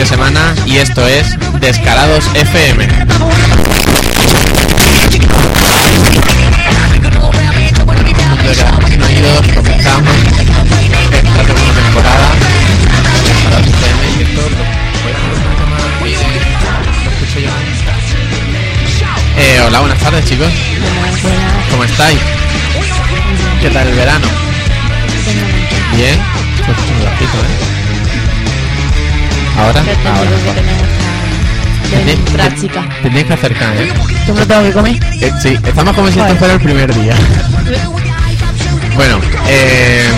de semana y esto es Descarados FM. No ido, comenzamos esta segunda temporada. Descarados FM y esto lo voy a hacer un poco más bien, lo escucho yo. Eh, hola, buenas tardes chicos. ¿Cómo estáis? ¿Qué tal el verano? Ahora, ahora. práctica. Tenéis que acercar, ¿eh? ¿Tú me lo tengo que comer? Eh, sí, estamos como si esto fuera el primer día. Bueno, eh,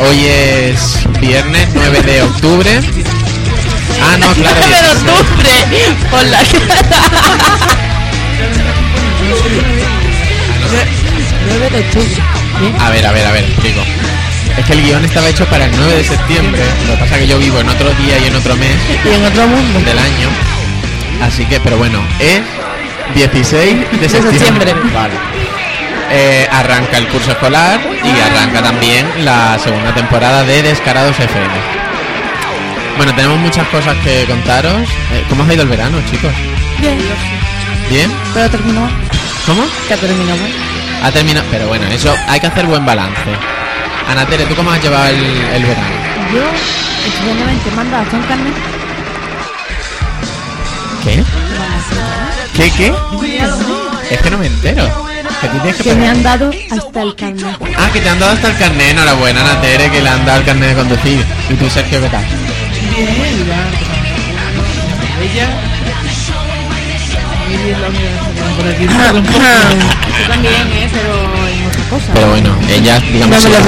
hoy es viernes 9 de octubre. Ah, no, claro. ¡9 de 16. octubre! Por la cara. 9 de octubre. A ver, a ver, a ver, explico. Es que el guion estaba hecho para el 9 de septiembre. Lo que pasa es que yo vivo en otro día y en otro mes Y en otro mundo. del año. Así que, pero bueno, es 16 de septiembre. Vale. Eh, arranca el curso escolar y arranca también la segunda temporada de Descarados FM. Bueno, tenemos muchas cosas que contaros. Eh, ¿Cómo os ha ido el verano, chicos? Bien. ¿Bien? Pero terminó. ¿Cómo? Que terminó mal. Ha terminado. Pero bueno, eso hay que hacer buen balance. Ana Tere, ¿tú cómo has llevado el, el verano? Yo, estupendamente, manda hasta un carnet. ¿Qué? ¿Qué, qué? Es que no me entero. Que tienes que Que me han dado hasta el carnet. Ah, que te han dado hasta el carnet. Enhorabuena, Ana Tere, que le han dado el carnet de conducir. ¿Y tú, Sergio, qué tal? Yo también, ¿eh? Pero Pero bueno, ella, digamos... No me lo.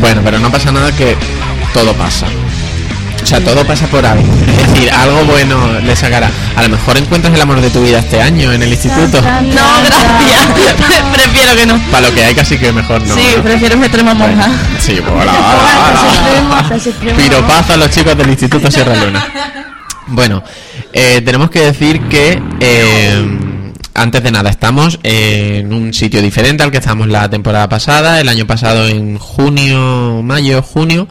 Bueno, pero no pasa nada que todo pasa. O sea, todo pasa por algo. Es decir, algo bueno le sacará. A lo mejor encuentras el amor de tu vida este año en el instituto. No, gracias. Prefiero que no. Para lo que hay casi que mejor no. sí, ¿no? prefiero meterme a monja. Sí, hola, hola, hola. Piropazo a los chicos del Instituto Sierra Luna. Bueno, eh, tenemos que decir que eh, antes de nada estamos en un sitio diferente al que estábamos la temporada pasada. El año pasado en junio, mayo, junio.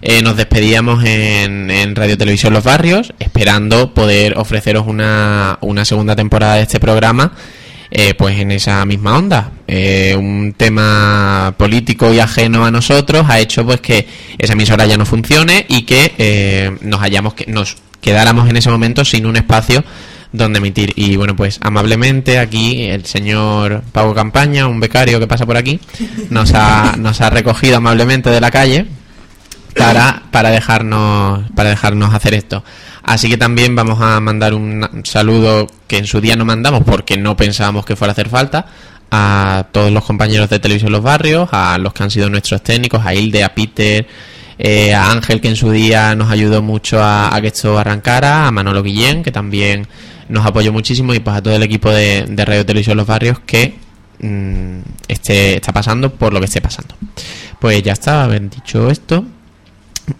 eh, nos despedíamos en, en Radio Televisión Los Barrios, esperando poder ofreceros una, una segunda temporada de este programa eh, pues en esa misma onda. Eh, un tema político y ajeno a nosotros ha hecho pues que esa emisora ya no funcione y que eh, nos hayamos que nos quedáramos en ese momento sin un espacio donde emitir. Y bueno, pues amablemente aquí el señor Pablo Campaña, un becario que pasa por aquí, nos ha, nos ha recogido amablemente de la calle para, para dejarnos para dejarnos hacer esto. Así que también vamos a mandar un saludo que en su día no mandamos porque no pensábamos que fuera a hacer falta a todos los compañeros de Televisión Los Barrios, a los que han sido nuestros técnicos, a Hilde, a Peter, eh, a Ángel que en su día nos ayudó mucho a, a que esto arrancara, a Manolo Guillén que también nos apoyó muchísimo y pues a todo el equipo de, de Radio Televisión Los Barrios que mm, esté, está pasando por lo que esté pasando. Pues ya está, haber dicho esto,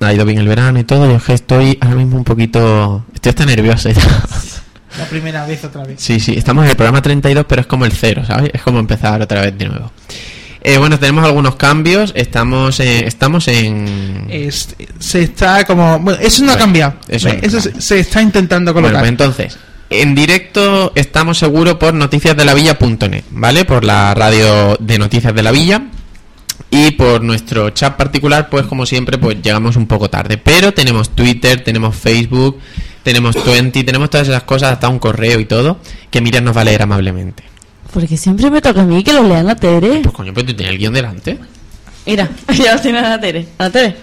ha ido bien el verano y todo, yo es que estoy ahora mismo un poquito... Estoy hasta nervioso. ya. La primera vez otra vez. Sí, sí, estamos en el programa 32, pero es como el cero, ¿sabes? Es como empezar otra vez de nuevo. Eh, bueno, tenemos algunos cambios, estamos, eh, estamos en... Es- se está como. Bueno, eso no ha Bueno, cambiado. eso no ha Eso se, se está intentando Bueno, colocar. pues entonces, en directo estamos seguros por noticiasdelavilla.net, ¿vale? Por la radio de Noticias de la Villa. Y por nuestro chat particular, pues como siempre, pues llegamos un poco tarde. Pero tenemos Twitter, tenemos Facebook, tenemos Twenty, tenemos todas esas cosas, hasta un correo y todo, que Miriam nos va a leer amablemente. Porque siempre me toca a mí que lo lean a Tere. Pues coño, pues tú tienes el guion delante. Mira, ya lo tiene a Tere. A Tere.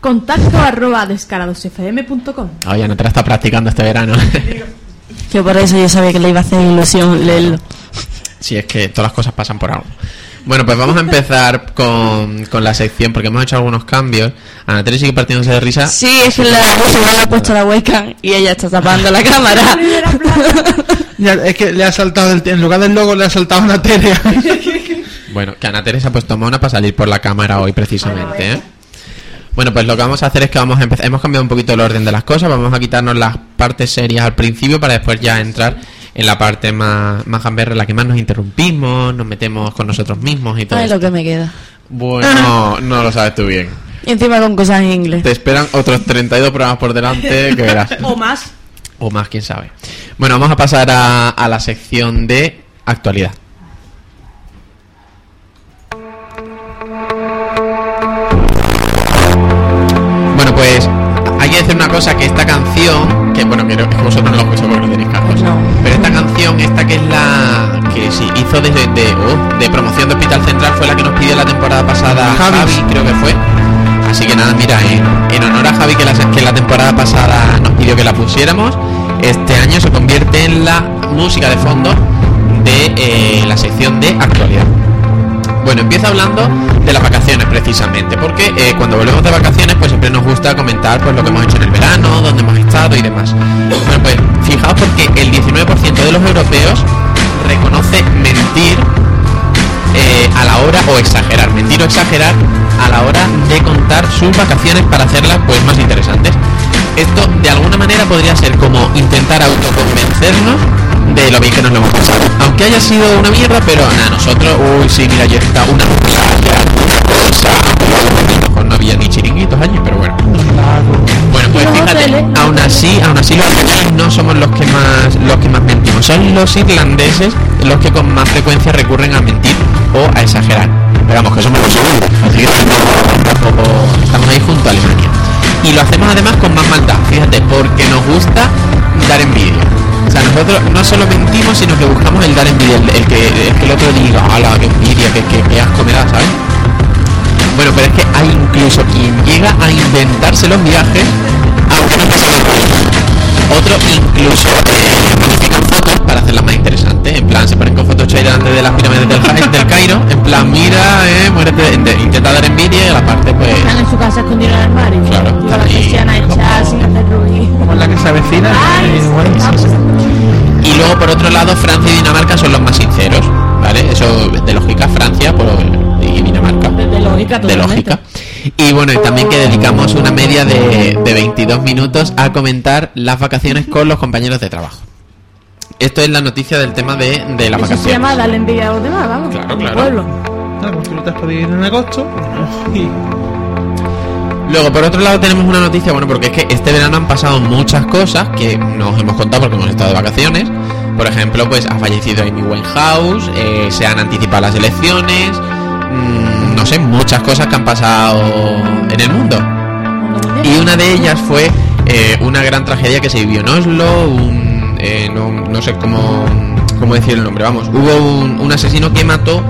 Contacto arroba descaradosfm.com Oye, no te la está practicando este verano. Que por eso yo sabía que le iba a hacer ilusión leerlo. Si es que todas las cosas pasan por algo. Bueno, pues vamos a empezar con, con la sección porque hemos hecho algunos cambios. Ana Tere sigue partiéndose de risa. Sí, es que la le ha puesto la webcam y ella está tapando la cámara. Ya, es que le ha saltado, el- en lugar del logo, le ha saltado una tele. Bueno, que Ana Tere se ha puesto mona para salir por la cámara hoy precisamente, ¿eh? Bueno, pues lo que vamos a hacer es que vamos a empezar. Hemos cambiado un poquito el orden de las cosas. Vamos a quitarnos las partes serias al principio para después ya entrar en la parte más, más gamberra, en la que más nos interrumpimos, nos metemos con nosotros mismos y todo. Ay, eso. lo que me queda. Bueno, no lo sabes tú bien. Y encima con cosas en inglés. Te esperan otros 32 programas por delante que verás. O más. O más, quién sabe. Bueno, vamos a pasar a, a la sección de actualidad. Cosa, que esta canción, que bueno, que, no- que vosotros no lo escucháis porque no tenéis cascos, No. pero esta canción, esta que es la que sí, hizo de, de, oh, de promoción de Hospital Central, fue la que nos pidió la temporada pasada Javi. Javi, creo que fue. Así que nada, mira, en, en honor a Javi que la, que la temporada pasada nos pidió que la pusiéramos, este año se convierte en la música de fondo de eh, la sección de actualidad. Bueno, empiezo hablando de las vacaciones precisamente, porque eh, cuando volvemos de vacaciones pues siempre nos gusta comentar pues lo que hemos hecho en el verano, dónde hemos estado y demás. Bueno, pues fijaos porque el 19% de los europeos reconoce mentir eh, a la hora o exagerar, mentir o exagerar a la hora de contar sus vacaciones para hacerlas pues más interesantes. Esto de alguna manera podría ser como intentar autoconvencernos de lo bien que nos lo hemos pasado. Aunque haya sido una mierda, pero nada, nosotros, uy, sí, mira, yo estado una playa, una cosa, no había ni chiringuitos allí, pero bueno. Bueno, pues fíjate, aún así, aún así los españoles no somos los que más los que más mentimos, son los irlandeses los que con más frecuencia recurren a mentir o a exagerar. Digamos que somos los segundos, así que tampoco- estamos ahí junto a Alemania. Y lo hacemos además con más maldad, fíjate, porque nos gusta dar envidia. Nosotros no solo mentimos, sino que buscamos el dar envidia, el, el que, el que el otro diga, hala, qué envidia, que, que, que asco me da", ¿sabes? Bueno, pero es que hay incluso quien llega a inventarse los viajes aunque no pase nada. Otros incluso eh, modifican fotos para hacerlas más interesantes. En plan, se ponen con Photoshop delante de las pirámides del, del Cairo. En plan, mira, eh, muérete, inte- intenta dar envidia y a la parte pues... Están en su casa escondidos en el armario. Claro, Con están la ahí persiana hecha sin hacer ruido. Como es la. Ay, bueno, sí, sí, sí. Y luego por otro lado Francia y Dinamarca son los más sinceros, ¿vale? Eso de lógica Francia por, y Dinamarca. De, de lógica, de lógica. Y bueno, y también que dedicamos una media de, de 22 minutos a comentar las vacaciones con los compañeros de trabajo. Esto es la noticia del tema de, de las Eso se vacaciones. llama darle envidia a los demás, vamos. Claro, claro. pueblo. Claro, tú no te has podido ir en agosto. Y Luego, por otro lado, tenemos una noticia, bueno, porque es que este verano han pasado muchas cosas que nos hemos contado porque hemos estado de vacaciones. Por ejemplo, pues ha fallecido Amy Winehouse, eh, se han anticipado las elecciones, mm, sé, muchas cosas que han pasado en el mundo. Y una de ellas fue eh, una gran tragedia que se vivió en Oslo, un, eh, no, no sé cómo, cómo decir el nombre, vamos, hubo un, asesino que mató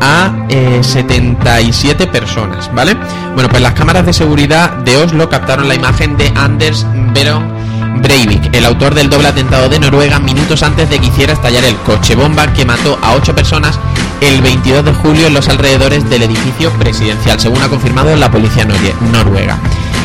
a eh, 77 personas, ¿vale? Bueno, pues las cámaras de seguridad de Oslo captaron la imagen de Anders Behring Breivik, el autor del doble atentado de Noruega, minutos antes de que hiciera estallar el coche bomba que mató a 8 personas el 22 de julio en los alrededores del edificio presidencial, según ha confirmado la policía noruega.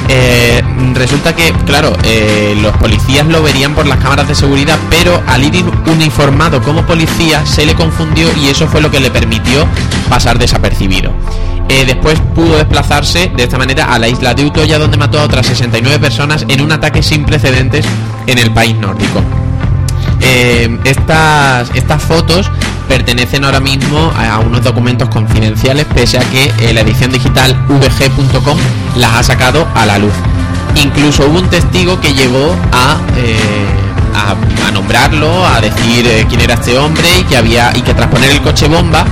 Eh, resulta que, claro, eh, los policías lo verían por las cámaras de seguridad, pero al ir uniformado como policía se le confundió y eso fue lo que le permitió pasar desapercibido. Eh, después pudo desplazarse de esta manera a la isla de Utoya, donde mató a otras 69 personas en un ataque sin precedentes en el país nórdico. Eh, estas, estas fotos pertenecen ahora mismo a, unos documentos confidenciales, pese a que eh, la edición digital vg.com las ha sacado a la luz. Incluso hubo un testigo que llegó a, eh, a, a nombrarlo, a decir quién era este hombre y que había y que tras poner el coche bomba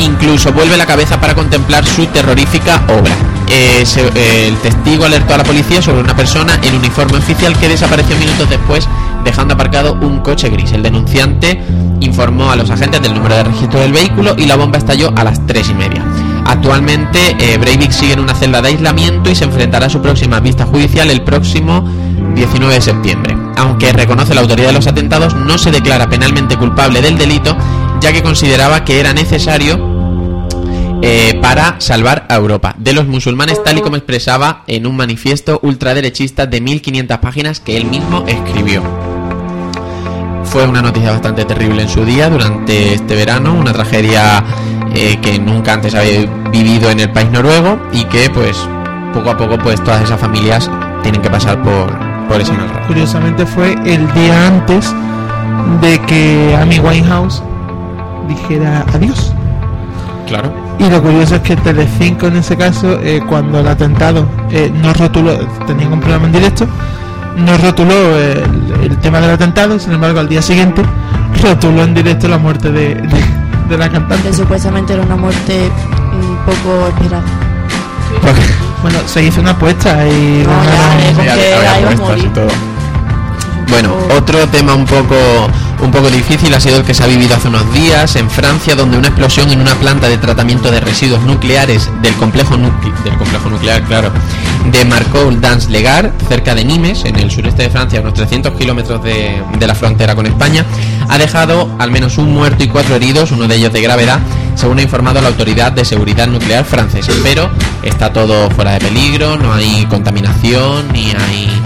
incluso vuelve la cabeza para contemplar su terrorífica obra. El testigo alertó a la policía sobre una persona en uniforme oficial que desapareció minutos después dejando aparcado un coche gris. El denunciante informó a los agentes del número de registro del vehículo y la bomba estalló a las 3 y media. Actualmente eh, Breivik sigue en una celda de aislamiento y se enfrentará a su próxima vista judicial el próximo 19 de septiembre. Aunque reconoce la autoridad de los atentados, no se declara penalmente culpable del delito, ya que consideraba que era necesario eh, para salvar a Europa de los musulmanes, tal y como expresaba en un manifiesto ultraderechista de 1500 páginas que él mismo escribió. Fue una noticia bastante terrible en su día durante este verano, una tragedia eh, que nunca antes había vivido en el país noruego y que pues poco a poco pues todas esas familias tienen que pasar por, por ese mal rato. curiosamente fue el día antes de que Amy Winehouse dijera adiós. Claro. Y lo curioso es que Telecinco en ese caso, eh, cuando el atentado eh, no rotuló, tenían un programa en directo, no rotuló el, el tema del atentado, sin embargo al día siguiente rotuló en directo la muerte de, de, de la cantante. Que supuestamente era una muerte un poco esperada. Bueno, se hizo una apuesta y No, ganaron- ya, eh, había- había y todo. Bueno, otro tema un poco un poco difícil ha sido el que se ha vivido hace unos días en Francia, donde una explosión en una planta de tratamiento de residuos nucleares del complejo nucle- del complejo nuclear, claro, de Marcoul dans Legar, cerca de Nimes, en el sureste de Francia, a unos 300 kilómetros de la frontera con España, ha dejado al menos un muerto y cuatro heridos, uno de ellos de gravedad, según ha informado la autoridad de seguridad nuclear francesa. Pero está todo fuera de peligro, no hay contaminación ni hay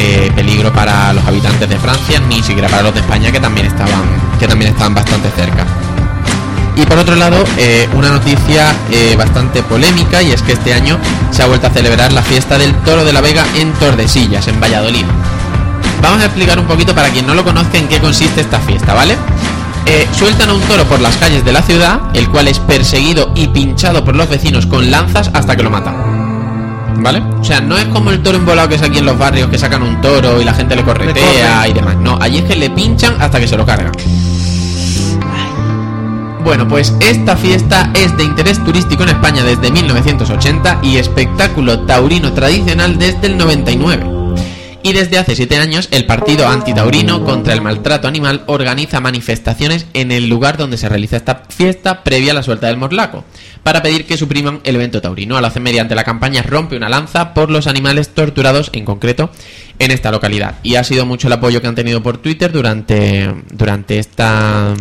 eh, peligro para los habitantes de Francia, ni siquiera para los de España que también estaban, que también estaban bastante cerca. Y por otro lado, eh, una noticia eh, bastante polémica y es que este año se ha vuelto a celebrar la fiesta del Toro de la Vega en Tordesillas, en Valladolid. Vamos a explicar un poquito para quien no lo conozca en qué consiste esta fiesta, ¿vale? Sueltan a un toro por las calles de la ciudad, el cual es perseguido y pinchado por los vecinos con lanzas hasta que lo matan. ¿Vale? O sea, no es como el toro embolado que es aquí en los barrios que sacan un toro y la gente le corretea corre. y demás. No, allí es que le pinchan hasta que se lo cargan. Bueno, pues esta fiesta es de interés turístico en España desde 1980 y espectáculo taurino tradicional desde el 99. Y desde hace siete años el partido antitaurino contra el maltrato animal organiza manifestaciones en el lugar donde se realiza esta fiesta previa a la suelta del morlaco, para pedir que supriman el evento taurino. Lo hacen mediante la campaña Rompe una lanza por los animales torturados en concreto en esta localidad. Y ha sido mucho el apoyo que han tenido por Twitter durante, durante esta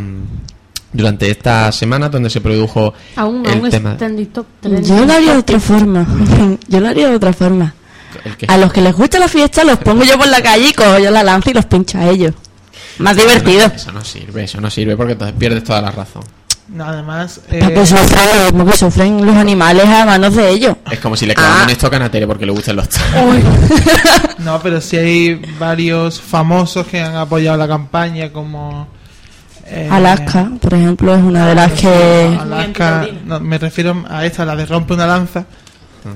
durante esta semana donde se produjo Aún, el aún tema está en TikTok. Yo lo haría de otra forma. Yo lo haría de otra forma. El que- A los que les gusta la fiesta los pongo yo por la calle y cojo yo la lanza y los pincho a ellos. Más divertido. Eso no sirve, eso no sirve porque entonces pierdes toda la razón. No, además, Para eh, que sufran lo mismo que sufren los animales a manos de ellos. Es como si le clavan Ah. un esto a Tere porque le gustan los no, pero sí hay varios famosos que han apoyado la campaña, como eh, Alaska, por ejemplo, es una de las que... Alaska, no, me refiero a esta, la de rompe una lanza,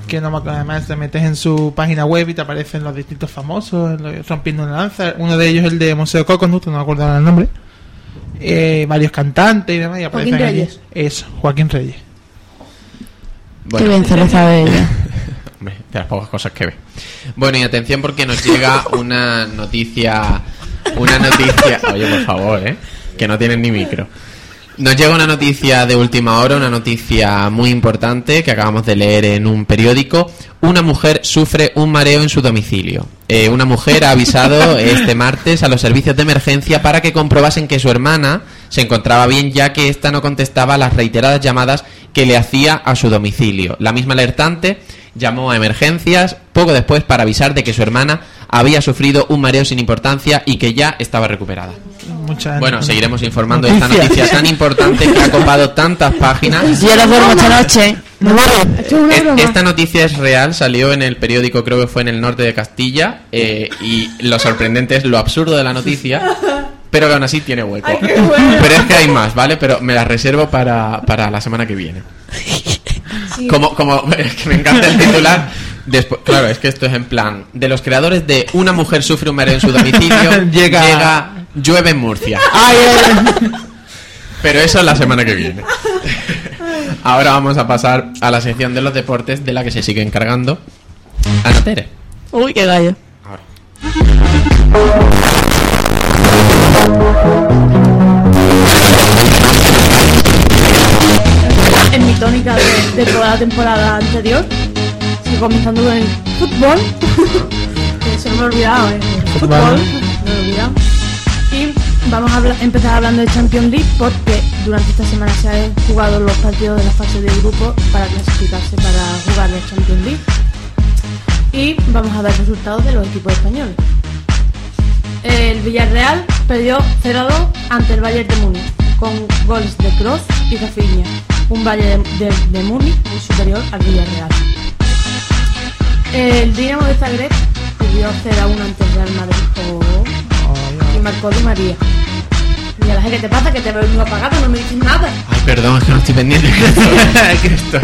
que no me acuerdo, además te metes en su página web y te aparecen los distintos famosos rompiendo una lanza. Uno de ellos es el de Museo Coconut, no me acuerdo ahora el nombre. Eh, varios cantantes y demás. Y aparecen Joaquín allí. Reyes. Eso, Joaquín Reyes. Qué bien se lo sabe ella. Hombre, de las pocas cosas que ve. Bueno, y atención porque nos llega una noticia. Una noticia. Oye, por favor, ¿eh? Que no tienen ni micro. Nos llega una noticia de última hora, una noticia muy importante que acabamos de leer en un periódico. Una mujer sufre un mareo en su domicilio. Eh, una mujer ha avisado este martes a los servicios de emergencia para que comprobasen que su hermana se encontraba bien ya que ésta no contestaba las reiteradas llamadas que le hacía a su domicilio. La misma alertante llamó a emergencias poco después para avisar de que su hermana había sufrido un mareo sin importancia y que ya estaba recuperada. Mucha Bueno, seguiremos informando de esta noticia tan importante que ha copado tantas páginas. Yo no duermo esta noche. Broma. Esta noticia es real, salió en el periódico, creo que fue en el norte de Castilla, eh, y lo sorprendente es lo absurdo de la noticia, pero que aún así tiene hueco. Pero es que hay más, ¿vale? Pero me la reservo para, para la semana que viene. Como, como, es que me encanta el titular. Después, claro, es que esto es en plan, de los creadores de Una mujer sufre un mareo en su domicilio, Llega- llega llueve en Murcia. Ay, ay, Pero eso es la semana que viene. Ahora vamos a pasar a la sección de los deportes de la que se sigue encargando Ana Tere. Uy, qué gallo. Ahora. En mi tónica de, de toda la temporada anterior, comenzando con el fútbol. que se me ha olvidado, ¿eh? Fútbol. Fútbol, me he olvidado. Y vamos a empezar hablando de Champions League porque durante esta semana se han jugado los partidos de la fase de grupo para clasificarse para jugar la Champions League. Y vamos a ver resultados de los equipos españoles. El Villarreal perdió 0-2 ante el Bayern de Múnich con goles de Kroos y Rafinha. Un Bayern de, de, de Múnich muy superior al Villarreal. El Dinamo de Zagreb perdió 0-1 ante el Real Madrid oh, y marcó Di María. Y a la gente, ¿qué te pasa? Que te veo apagado, no me dices nada. Ay, Perdón, es que no estoy pendiente. que esto-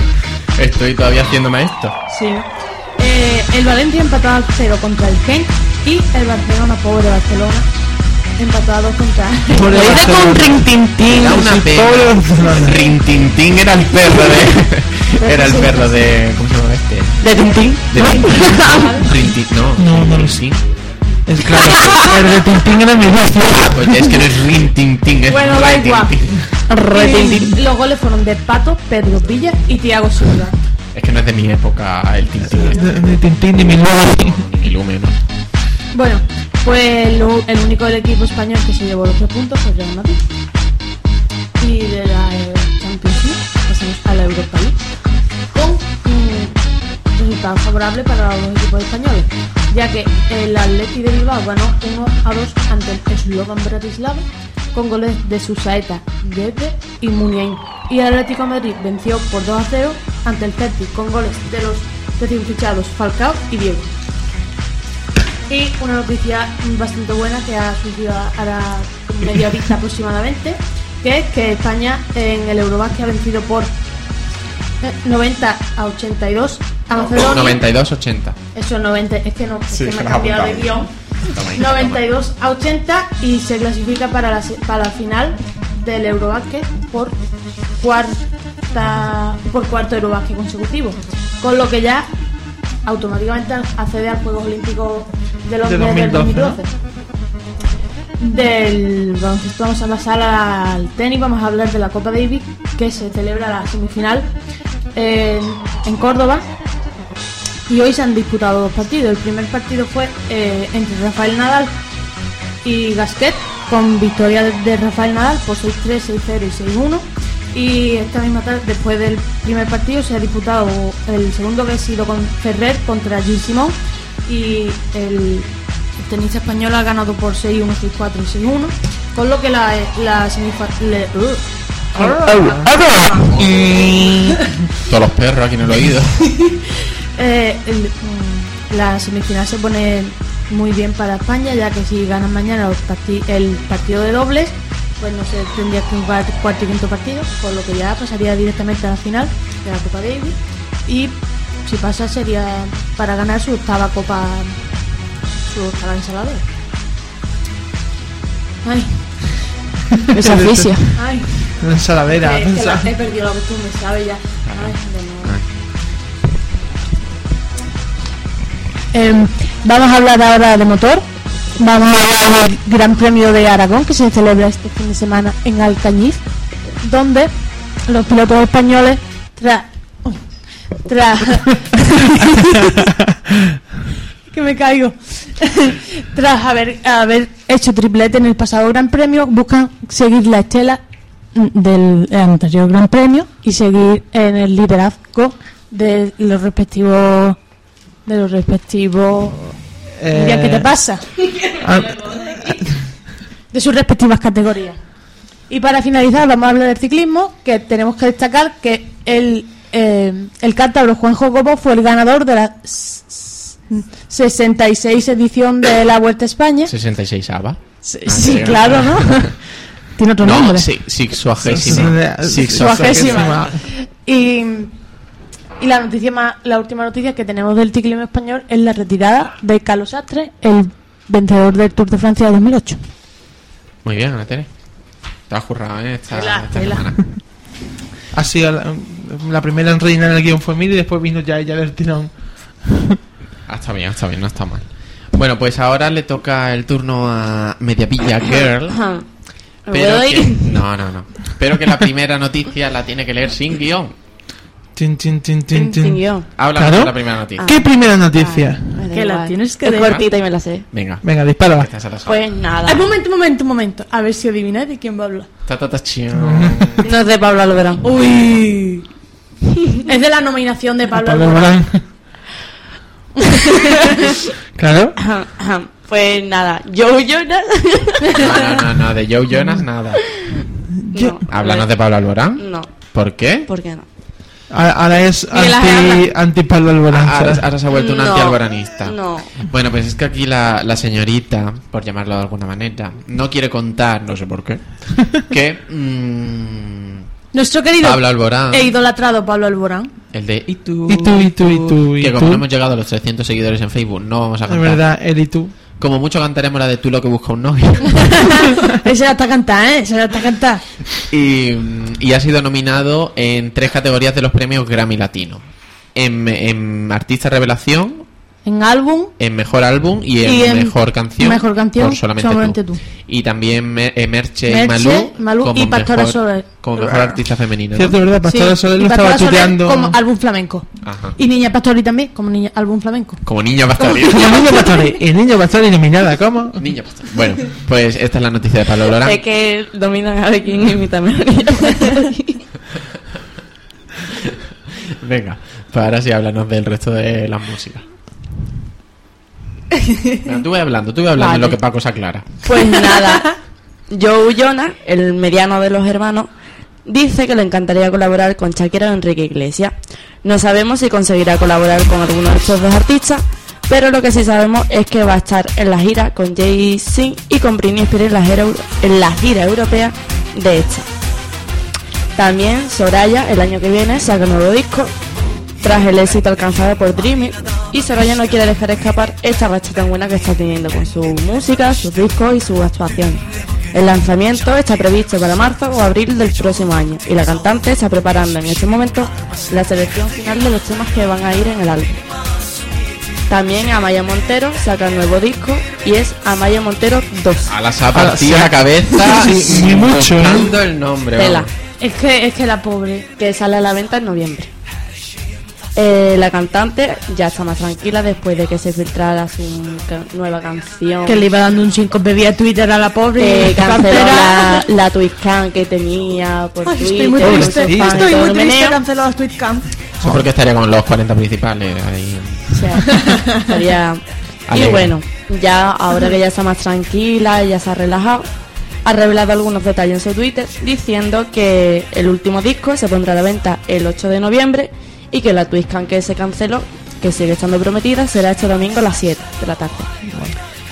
estoy todavía haciéndome esto. Sí. Eh, el Valencia empató a 0 contra el Kent y el Barcelona, pobre Barcelona, empató a 2 contra Lo dice con rintintín. Era una pena. Rintintín era el perro de. Era el perro de. ¿Cómo se llama este? De Tintín. De Rintin. No, No, no lo Rintin. Es claro, el de Tintín era mi negocio. Ah, pues es que no es Rintintín, es Bueno, da igual. Los goles fueron de Pato, Pedro Villa y Thiago Silva. Es que no es de mi época el Tintín. De, Tintín ni mi nuevo. Ni ¿no? Bueno, pues el, único del equipo español que se llevó los tres puntos fue Real Madrid. Y de la eh, Champions League pasamos a la Europa League con un resultado favorable para los equipos españoles, ya que el Atleti de Bilbao ganó 1 a 2 ante el Slovan Bratislava con goles de Susaeta, Guede y Muniain. Y el Atlético Madrid venció por 2 a 0 ante el Celtic con goles de los fichados Falcao y Diego. Y una noticia bastante buena que ha surgido a la media horita aproximadamente, que es que España en el Eurobasket ha vencido por eh, 90 a 82 a Macedonia. 92-80. Eso es 90, es que no, es Sí, que que me he cambiado de guion. Toma ahí, 92 a 80 y se clasifica para la, para la final del Eurobasket por cuarta por cuarto Eurobasket consecutivo, con lo que ya automáticamente accede al Juegos Olímpicos de Londres del 2012, 2012. Del baloncesto vamos a pasar al tenis, vamos a hablar de la Copa Davis que se celebra la semifinal en, en Córdoba y hoy se han disputado dos partidos. El primer partido fue eh, entre Rafael Nadal y Gasquet, con victoria de, de Rafael Nadal por 6-3, 6-0 y 6-1. Y esta misma tarde, después del primer partido, se ha disputado el segundo que ha sido con Ferrer contra Gil Simón. Y el, tenista español ha ganado por 6-1, 6-4 y 6-1. Con lo que la, la semifinal. Todos los perros aquí en el oído. Eh, el, mm, la semifinal se pone muy bien para España, ya que si ganan mañana los parti- el partido de dobles, pues no se tendría que jugar cuarto y quinto partido, con lo que ya pasaría directamente a la final de la Copa Davis. Y si pasa sería para ganar su octava Copa, su octava ensaladora. Ay, Esa afición. ay, La ensaladera. eh, que la- he perdido la costumbre, ¿sabes? Ya. Ay, de nuevo. Em, vamos a hablar ahora de motor. Vamos a hablar del Gran Premio de Aragón que se celebra este fin de semana en Alcañiz, donde los pilotos españoles tras uy, tras que me caigo. Tras haber haber hecho triplete en el pasado Gran Premio buscan seguir la estela del anterior Gran Premio y seguir en el liderazgo de los respectivos de los respectivos Eh, Mira, ¿qué te pasa? ah, de sus respectivas categorías. Y para finalizar, vamos a hablar del ciclismo, que tenemos que destacar que el, eh, el cántabro Juanjo Gobo fue el ganador de la s- s- 66 edición de la Vuelta a España. 66 ABA. Sí, Ah, claro, ¿no? Tiene otro No, nombre. sí, sexuagésima. Sí, Sexuagésima. Y, y la noticia más, la última noticia que tenemos del ciclismo español es la retirada de Carlos Astre, el vencedor del Tour de Francia de 2008. Muy bien, Ana Tere. Te has currado, ¿eh? Esta, Tela, esta tela. semana. ha sido la, la primera en rellenar el guion fue Miri y después vino ya ella del tirón. Ah, está bien, está bien, no está mal. Bueno, pues ahora le toca el turno a Mediavilla Girl. ¿Me Pero que, no, no, no. Pero que la primera noticia la tiene que leer sin guion. Tin, tin, tin, tin, tin. Háblame Claro. de la primera noticia. ¿Qué primera noticia? Da Que la tienes que Es cortita y me la sé. Venga. Venga, dispara. Pues nada. Ay, un momento, un momento, un momento. A ver si adivináis de quién va a hablar. Ta, ta. No es de Pablo Alberán. Uy. es de la nominación de Pablo. Pablo Alborán. Alborán. claro. Pues nada, Joe Jonas. No, no, no, no, de Joe Jonas nada. no, Háblanos de Pablo Alborán. No, ¿Por qué? ¿por qué no? Ahora es Miguel anti, Ángel. anti Pablo Alborán. Ah, Ahora, se ha vuelto un No, antialboranista. no. Bueno, pues es que aquí la, la señorita, por llamarlo de alguna manera, no quiere contar, no sé por qué, que mm, Nuestro querido Pablo Alborán. e idolatrado Pablo Alborán. El de ¿Y tú? Y tú, y tú, y tú, y Que como no hemos llegado a los 300 seguidores en Facebook, no vamos a Es cantar. verdad, él y tú. Como mucho cantaremos la de tú lo que busca un novio. Ese ya está cantar, ¿eh? Ese ya está cantar. y, y ha sido nominado en tres categorías de los premios Grammy Latino. En, en Artista Revelación, En álbum, en Mejor Álbum y en, Y en Mejor Canción. Mejor Canción, por solamente, Solamente tú. Tú. Y también me- eh, Merche, Merche, y Malú, Malú como y Pastora mejor, Soler. Como mejor artista femenina. ¿no? Cierto, verdad, Pastora Sí. Soler Y lo estaba tuteando. como álbum flamenco. Ajá. Y Niña Pastori también, como niña, álbum flamenco. Como niña pastori. Como niño Pastori. El niño Pastori nominada, ¿cómo? niña pastori. Bueno, pues esta es la noticia de Pablo Lorán. Es que dominan a ver quién imita mejor. Venga, pues ahora sí háblanos del resto de las músicas. Bueno, tú voy hablando, tú voy hablando Vale. lo que Paco se aclara. Pues nada, Joe Jonas, el mediano de los hermanos, dice que le encantaría colaborar con Shakira o Enrique Iglesias. No sabemos si conseguirá colaborar con alguno de estos dos artistas, pero lo que sí sabemos es que va a estar en la gira con Jay-Z y con Britney Spears en la gira, euro- en la gira europea de esta. También Soraya el año que viene saca un nuevo disco tras el éxito alcanzado por Dreamy y Soraya no quiere dejar escapar esta racha tan buena que está teniendo con su música, sus discos y sus actuaciones. El lanzamiento está previsto para marzo o abril del próximo año y la cantante está preparando en este momento la selección final de los temas que van a ir en el álbum. También Amaya Montero saca un nuevo disco y es Amaya Montero 2. A la se ha Ah, partido sí. la cabeza Sí, ni mucho, ¿eh? el nombre. Tela. Es que, es que la pobre. que sale a la venta en noviembre. Eh, la cantante ya está más tranquila después de que se filtrara su ca- nueva canción. Que le iba dando un 5 bebía a Twitter a la pobre. que y canceló la, cancela. la Twitcam que tenía por Ay, Twitter. estoy muy triste. fans Estoy muy triste. Canceló las Twitcam. Eso porque estaría con los 40 principales ahí. O sea, estaría- Y bueno, ya ahora que ya está más tranquila, ya se ha relajado, ha revelado algunos detalles en su Twitter diciendo que el último disco se pondrá a la venta el 8 de noviembre y que la TwitchCam que se canceló, que sigue estando prometida, será este domingo a las 7 de la tarde.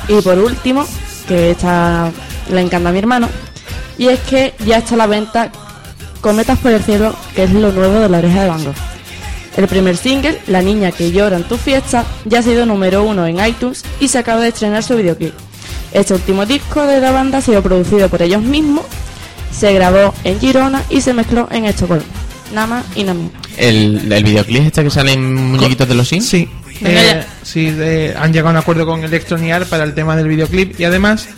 Y por último, que esta le encanta a mi hermano, y es que ya está a la venta Cometas por el cielo, que es lo nuevo de la oreja de Van Gogh. El primer single, La niña que llora en tu fiesta, ya ha sido número uno en iTunes y se acaba de estrenar su videoclip. Este último disco de la banda ha sido producido por ellos mismos, se grabó en Girona y se mezcló en Estocolmo. Nada más y nada menos. El, el videoclip este que sale en muñequitos de los Sims. Sí, Venga eh, sí de- han llegado a un acuerdo con Electronic Arts para el tema del videoclip y además,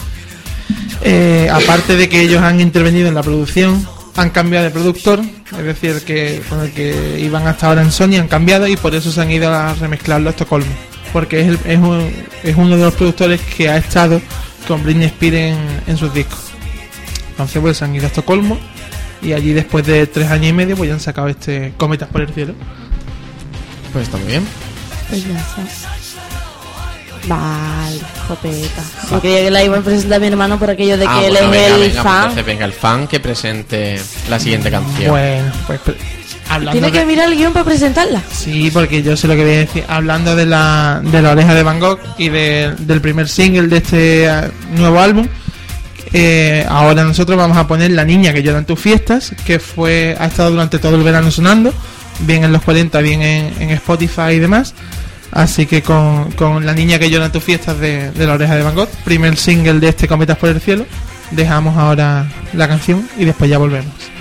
eh, aparte de que ellos han intervenido en la producción, han cambiado de productor, es decir, que con el que iban hasta ahora en Sony han cambiado y por eso se han ido a remezclarlo a Estocolmo, porque es, el- es, un- es uno de los productores que ha estado con Britney Spears en, en sus discos. Entonces pues se han ido a Estocolmo y allí después de tres años y medio pues ya han sacado este Cometas por el cielo. Pues está muy bien. Pues ya está. Vale, jopeta. Yo creía que la iba a presentar mi hermano por aquello de que Ah, él bueno, es venga, el venga, fan. entonces venga, el fan que presente la siguiente canción. Bueno, pues hablando Tiene de- que mirar el guion para presentarla. Sí, porque yo sé lo que voy a decir. Hablando de la, de la oreja de Van Gogh y de- del primer single de este eh, nuevo álbum, eh, ahora nosotros vamos a poner La niña que llora en tus fiestas, que fue ha estado durante todo el verano sonando, bien en los 40, bien en, en Spotify y demás. Así que con, con La niña que llora en tus fiestas de, de la oreja de Van Gogh, primer single de este Cometas por el cielo, dejamos ahora la canción y después ya volvemos.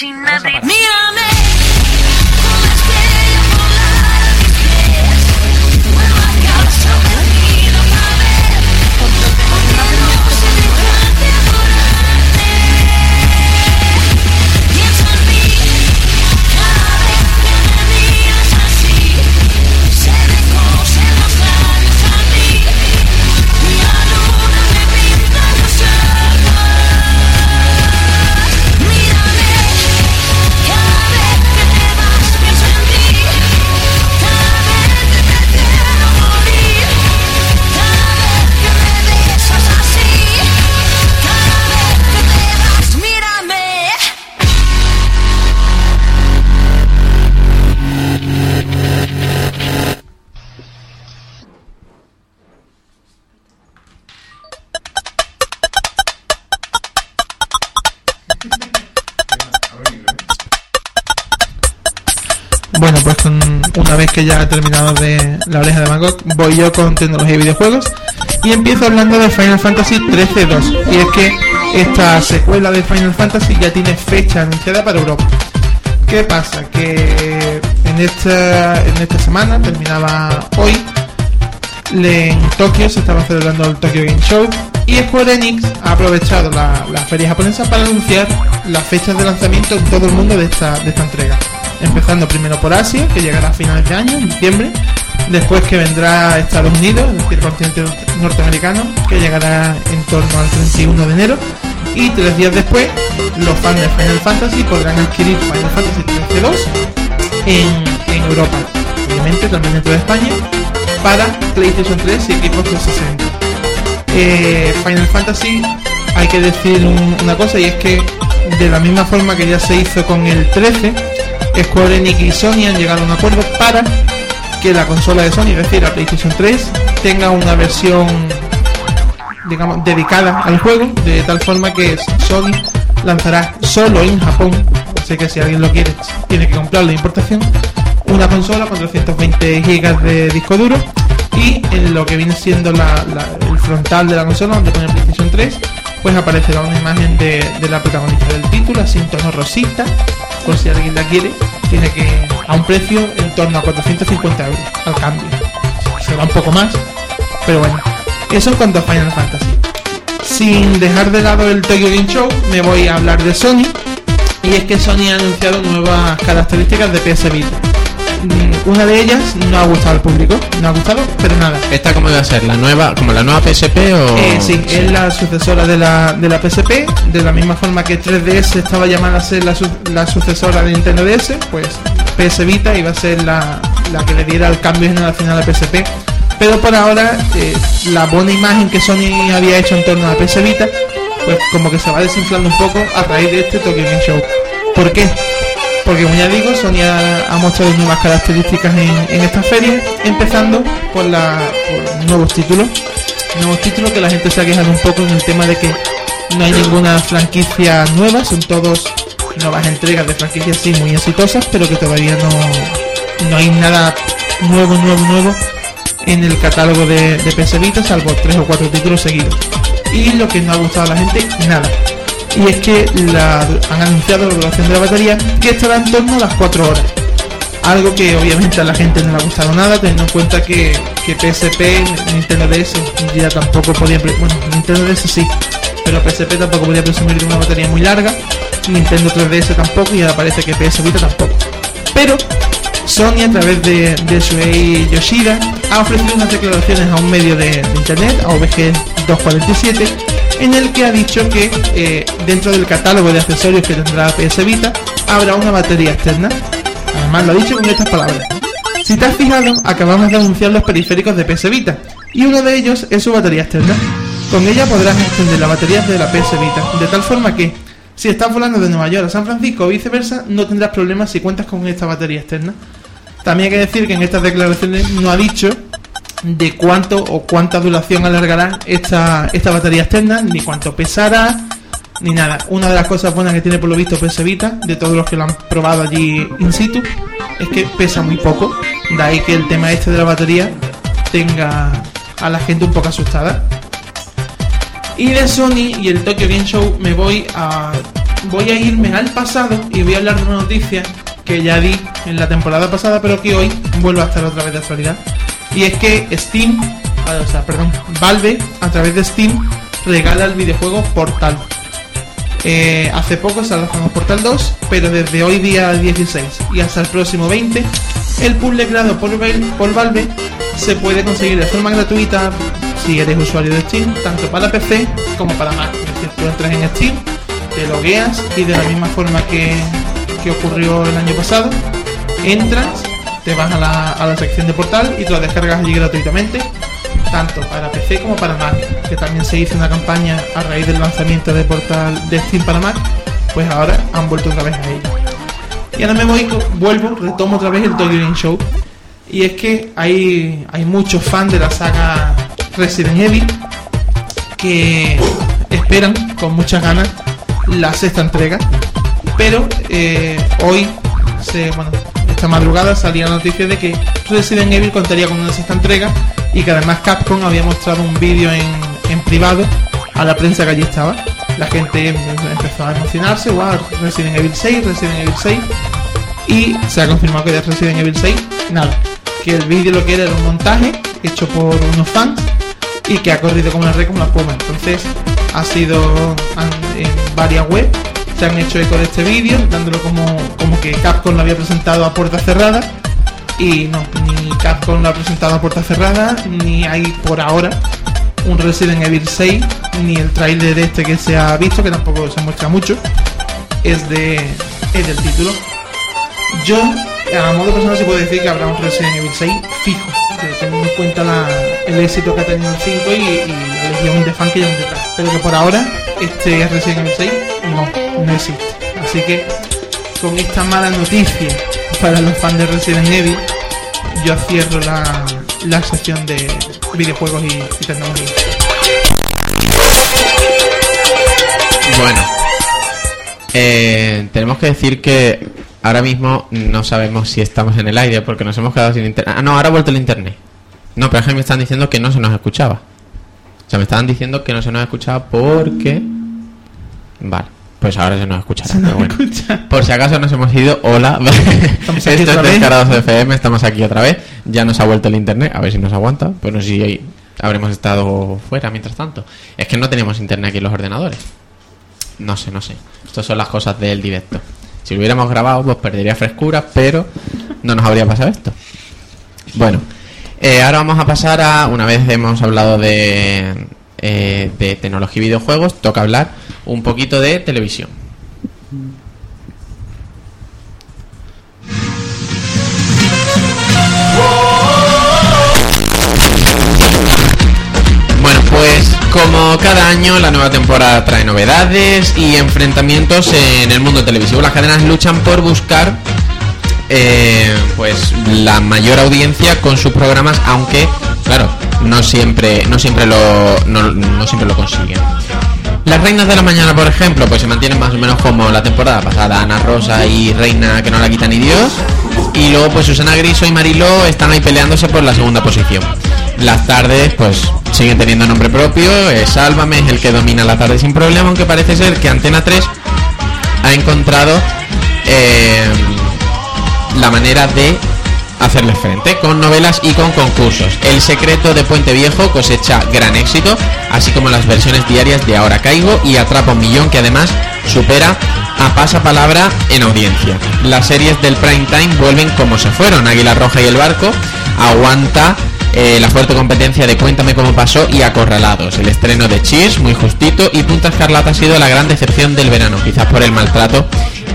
Sin Vamos ya he terminado de la oreja de Van Gogh, voy yo con tecnología y videojuegos y empiezo hablando de Final Fantasy 13-2. Y es que esta secuela de Final Fantasy ya tiene fecha anunciada para Europa. ¿Qué pasa? Que en esta, en esta semana, terminaba hoy, en Tokio se estaba celebrando el Tokyo Game Show y Square Enix ha aprovechado la, la feria japonesa para anunciar las fechas de lanzamiento en todo el mundo de esta, de esta entrega. Empezando primero por Asia, que llegará a finales de año, en diciembre. Después que vendrá Estados Unidos, es decir, el continente norteamericano, que llegará en torno al 31 de enero. Y tres días después, los fans de Final Fantasy podrán adquirir Final Fantasy 13-2 en, en Europa. Obviamente también dentro de España para PlayStation 3 y equipos 360. Eh, Final Fantasy, hay que decir un- una cosa y es que de la misma forma que ya se hizo con el 13, Square Enix y Sony han llegado a un acuerdo para que la consola de Sony, es decir, la PlayStation 3, tenga una versión digamos dedicada al juego, de tal forma que Sony lanzará solo en Japón, así que si alguien lo quiere tiene que comprarlo de importación, una consola con 320 GB de disco duro. Y en lo que viene siendo la- la- el frontal de la consola donde pone PlayStation 3 pues aparecerá una imagen de, de la protagonista del título así en tono rosita por si alguien la quiere tiene que a un precio en torno a 450 euros al cambio. Será un poco más pero bueno eso en cuanto a Final Fantasy. Sin dejar de lado el Tokyo Game Show me voy a hablar de Sony. Y es que Sony ha anunciado nuevas características de PS Vita una de ellas no ha gustado al público no ha gustado pero nada ¿Esta cómo iba a ser? ¿La nueva, como la nueva PSP o...? eh, sí, es la sucesora de la, de la PSP, de la misma forma que 3DS estaba llamada a ser la, la sucesora de Nintendo DS, pues PS Vita iba a ser la, la que le diera el cambio generacional a PSP. Pero por ahora, eh, la buena imagen que Sony había hecho en torno a PS Vita, pues como que se va desinflando un poco a raíz de este Tokyo Game Show. ¿Por qué? Porque como ya digo, Sony ha, mostrado nuevas características en, en esta feria, empezando por, la, nuevos títulos. Nuevos títulos que la gente se ha quejado un poco en el tema de que no hay ninguna franquicia nueva, son todos nuevas entregas de franquicias sí muy exitosas, pero que todavía no, no hay nada nuevo, nuevo, nuevo en el catálogo de, de PS salvo tres o cuatro títulos seguidos. Y lo que no ha gustado a la gente, nada. Y es que han anunciado la duración de la batería que estará en torno a las 4 horas. Algo que obviamente a la gente no le ha gustado nada, teniendo en cuenta que, que PSP, Nintendo DS ya tampoco podía, bueno, Nintendo DS sí, pero PSP tampoco podía presumir de una batería muy larga, Nintendo 3DS tampoco y ahora parece que PS Vita tampoco. Pero Sony a través de, de Shuei Yoshida ha ofrecido unas declaraciones a un medio de, de internet, a OVG 247, en el que ha dicho que eh, dentro del catálogo de accesorios que tendrá PS Vita habrá una batería externa. Además lo ha dicho con estas palabras. Si te has fijado, acabamos de anunciar los periféricos de PS Vita y uno de ellos es su batería externa. Con ella podrás extender la batería de la PS Vita, de tal forma que si estás volando de Nueva York a San Francisco o viceversa, no tendrás problemas si cuentas con esta batería externa. También hay que decir que en estas declaraciones no ha dicho de cuánto o cuánta duración alargará esta, esta batería externa, ni cuánto pesará, ni nada. Una de las cosas buenas que tiene por lo visto PS de todos los que lo han probado allí in situ, es que pesa muy poco. De ahí que el tema este de la batería tenga a la gente un poco asustada. Y de Sony y el Tokyo Game Show me voy a voy a irme al pasado y voy a hablar de una noticia que ya di en la temporada pasada, pero que hoy vuelvo a estar otra vez de actualidad. Y es que Steam, ah, o sea, perdón, Valve a través de Steam regala el videojuego Portal. Eh, hace poco se lanzó Portal 2, pero desde hoy día 16 y hasta el próximo 20, el puzzle creado por Valve se puede conseguir de forma gratuita si eres usuario de Steam, tanto para PC como para Mac. Es decir, tú entras en Steam, te logueas y de la misma forma que, que ocurrió el año pasado, entras, vas a la, a la sección de portal y te lo descargas allí gratuitamente, tanto para PC como para Mac, que también se hizo una campaña a raíz del lanzamiento de portal de Steam para Mac, pues ahora han vuelto otra vez a ello. Y ahora me voy, vuelvo, retomo otra vez el Tokyo Game Show. Y es que hay, hay muchos fans de la saga Resident Evil que esperan con muchas ganas la sexta entrega. Pero eh, hoy, se, bueno, esta madrugada salía la noticia de que Resident Evil contaría con una sexta entrega y que además Capcom había mostrado un vídeo en, en privado a la prensa que allí estaba. La gente em- empezó a emocionarse, wow, Resident Evil 6, Resident Evil 6 y se ha confirmado que de Resident Evil 6 nada que el vídeo lo que era era un montaje hecho por unos fans y que ha corrido como la red como la puma entonces ha sido en varias webs se han hecho eco de este vídeo dándolo como, como que Capcom lo había presentado a puerta cerrada. Y no, ni Capcom lo ha presentado a puerta cerrada ni hay por ahora un Resident Evil 6 ni el trailer de este que se ha visto que tampoco se muestra mucho es de es del título. Yo, a modo personal, se puede decir que habrá un Resident Evil 6 fijo, en cuenta la- el éxito que ha tenido el 5 y, y legión de fan que llevan detrás. Pero que por ahora, este Resident Evil 6 no, no existe. Así que, con esta mala noticia para los fans de Resident Evil, yo cierro la, la sección de videojuegos y, y tecnología. Bueno, eh, tenemos que decir que ahora mismo no sabemos si estamos en el aire porque nos hemos quedado sin internet. Ah, no, ahora ha vuelto el internet. No, pero es que me están diciendo que no se nos escuchaba. O sea, me estaban diciendo que no se nos escuchaba porque... Vale, pues ahora se nos escuchará. bueno. Por si acaso nos hemos ido, hola. Estamos aquí Esto otra es vez. Descarados de FM, estamos aquí otra vez. Ya nos ha vuelto el internet, a ver si nos aguanta. Pues no sé si habremos estado fuera mientras tanto. Es que no tenemos internet aquí en los ordenadores. No sé, no sé. Estas son las cosas del directo. Si lo hubiéramos grabado, pues perdería frescura, pero no nos habría pasado esto. Bueno, eh, ahora vamos a pasar a, una vez hemos hablado de, eh, de tecnología y videojuegos, toca hablar un poquito de televisión. Bueno, pues como cada año la nueva temporada trae novedades y enfrentamientos en el mundo televisivo. Las cadenas luchan por buscar eh, pues la mayor audiencia con sus programas, aunque claro, no siempre, no siempre lo, no, no siempre lo consiguen. Las reinas de la mañana, por ejemplo, pues se mantienen más o menos como la temporada pasada, Ana Rosa y Reina que no la quita ni Dios. Y luego pues Susana Griso y Mariló están ahí peleándose por la segunda posición. Las tardes pues siguen teniendo nombre propio, eh, Sálvame es el que domina la tarde sin problema, aunque parece ser que Antena 3 ha encontrado eh, la manera de hacerle frente con novelas y con concursos. El secreto de Puente Viejo cosecha gran éxito, así como las versiones diarias de Ahora Caigo y Atrapa un Millón, que además supera a pasapalabra en audiencia. Las series del prime time vuelven como se fueron. Águila Roja y El Barco aguanta eh, la fuerte competencia de Cuéntame cómo pasó y Acorralados. El estreno de Cheers, muy justito, y Punta Escarlata ha sido la gran decepción del verano, quizás por el maltrato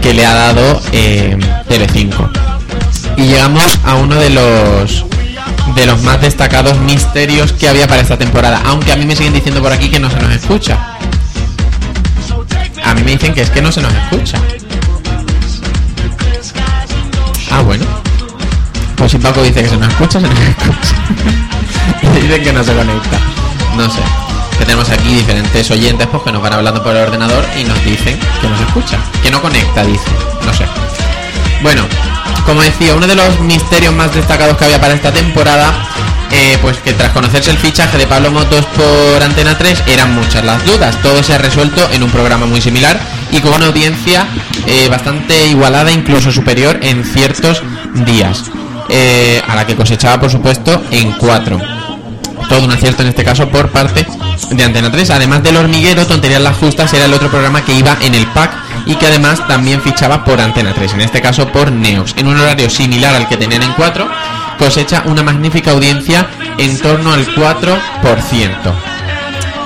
que le ha dado eh, Telecinco. Y llegamos a uno de los de los más destacados misterios que había para esta temporada, aunque a mí me siguen diciendo por aquí que no se nos escucha. A mí me dicen que es que no se nos escucha. Ah, bueno. Pues si Paco dice que se nos escucha, se nos escucha. Y dicen que no se conecta. No sé. Que tenemos aquí diferentes oyentes pues, que nos van hablando por el ordenador y nos dicen que no se escucha. Que no conecta, dice. No sé. Bueno, como decía, uno de los misterios más destacados que había para esta temporada eh, pues que tras conocerse el fichaje de Pablo Motos por Antena 3 eran muchas las dudas. Todo se ha resuelto en un programa muy similar y con una audiencia eh, bastante igualada, incluso superior en ciertos días. eh, a la que cosechaba, por supuesto, en cuatro. Todo un acierto en este caso por parte de Antena 3. Además del hormiguero, Tonterías las Justas era el otro programa que iba en el pack y que además también fichaba por Antena 3, en este caso por Neox. En un horario similar al que tenían en 4, cosecha una magnífica audiencia en torno al 4%.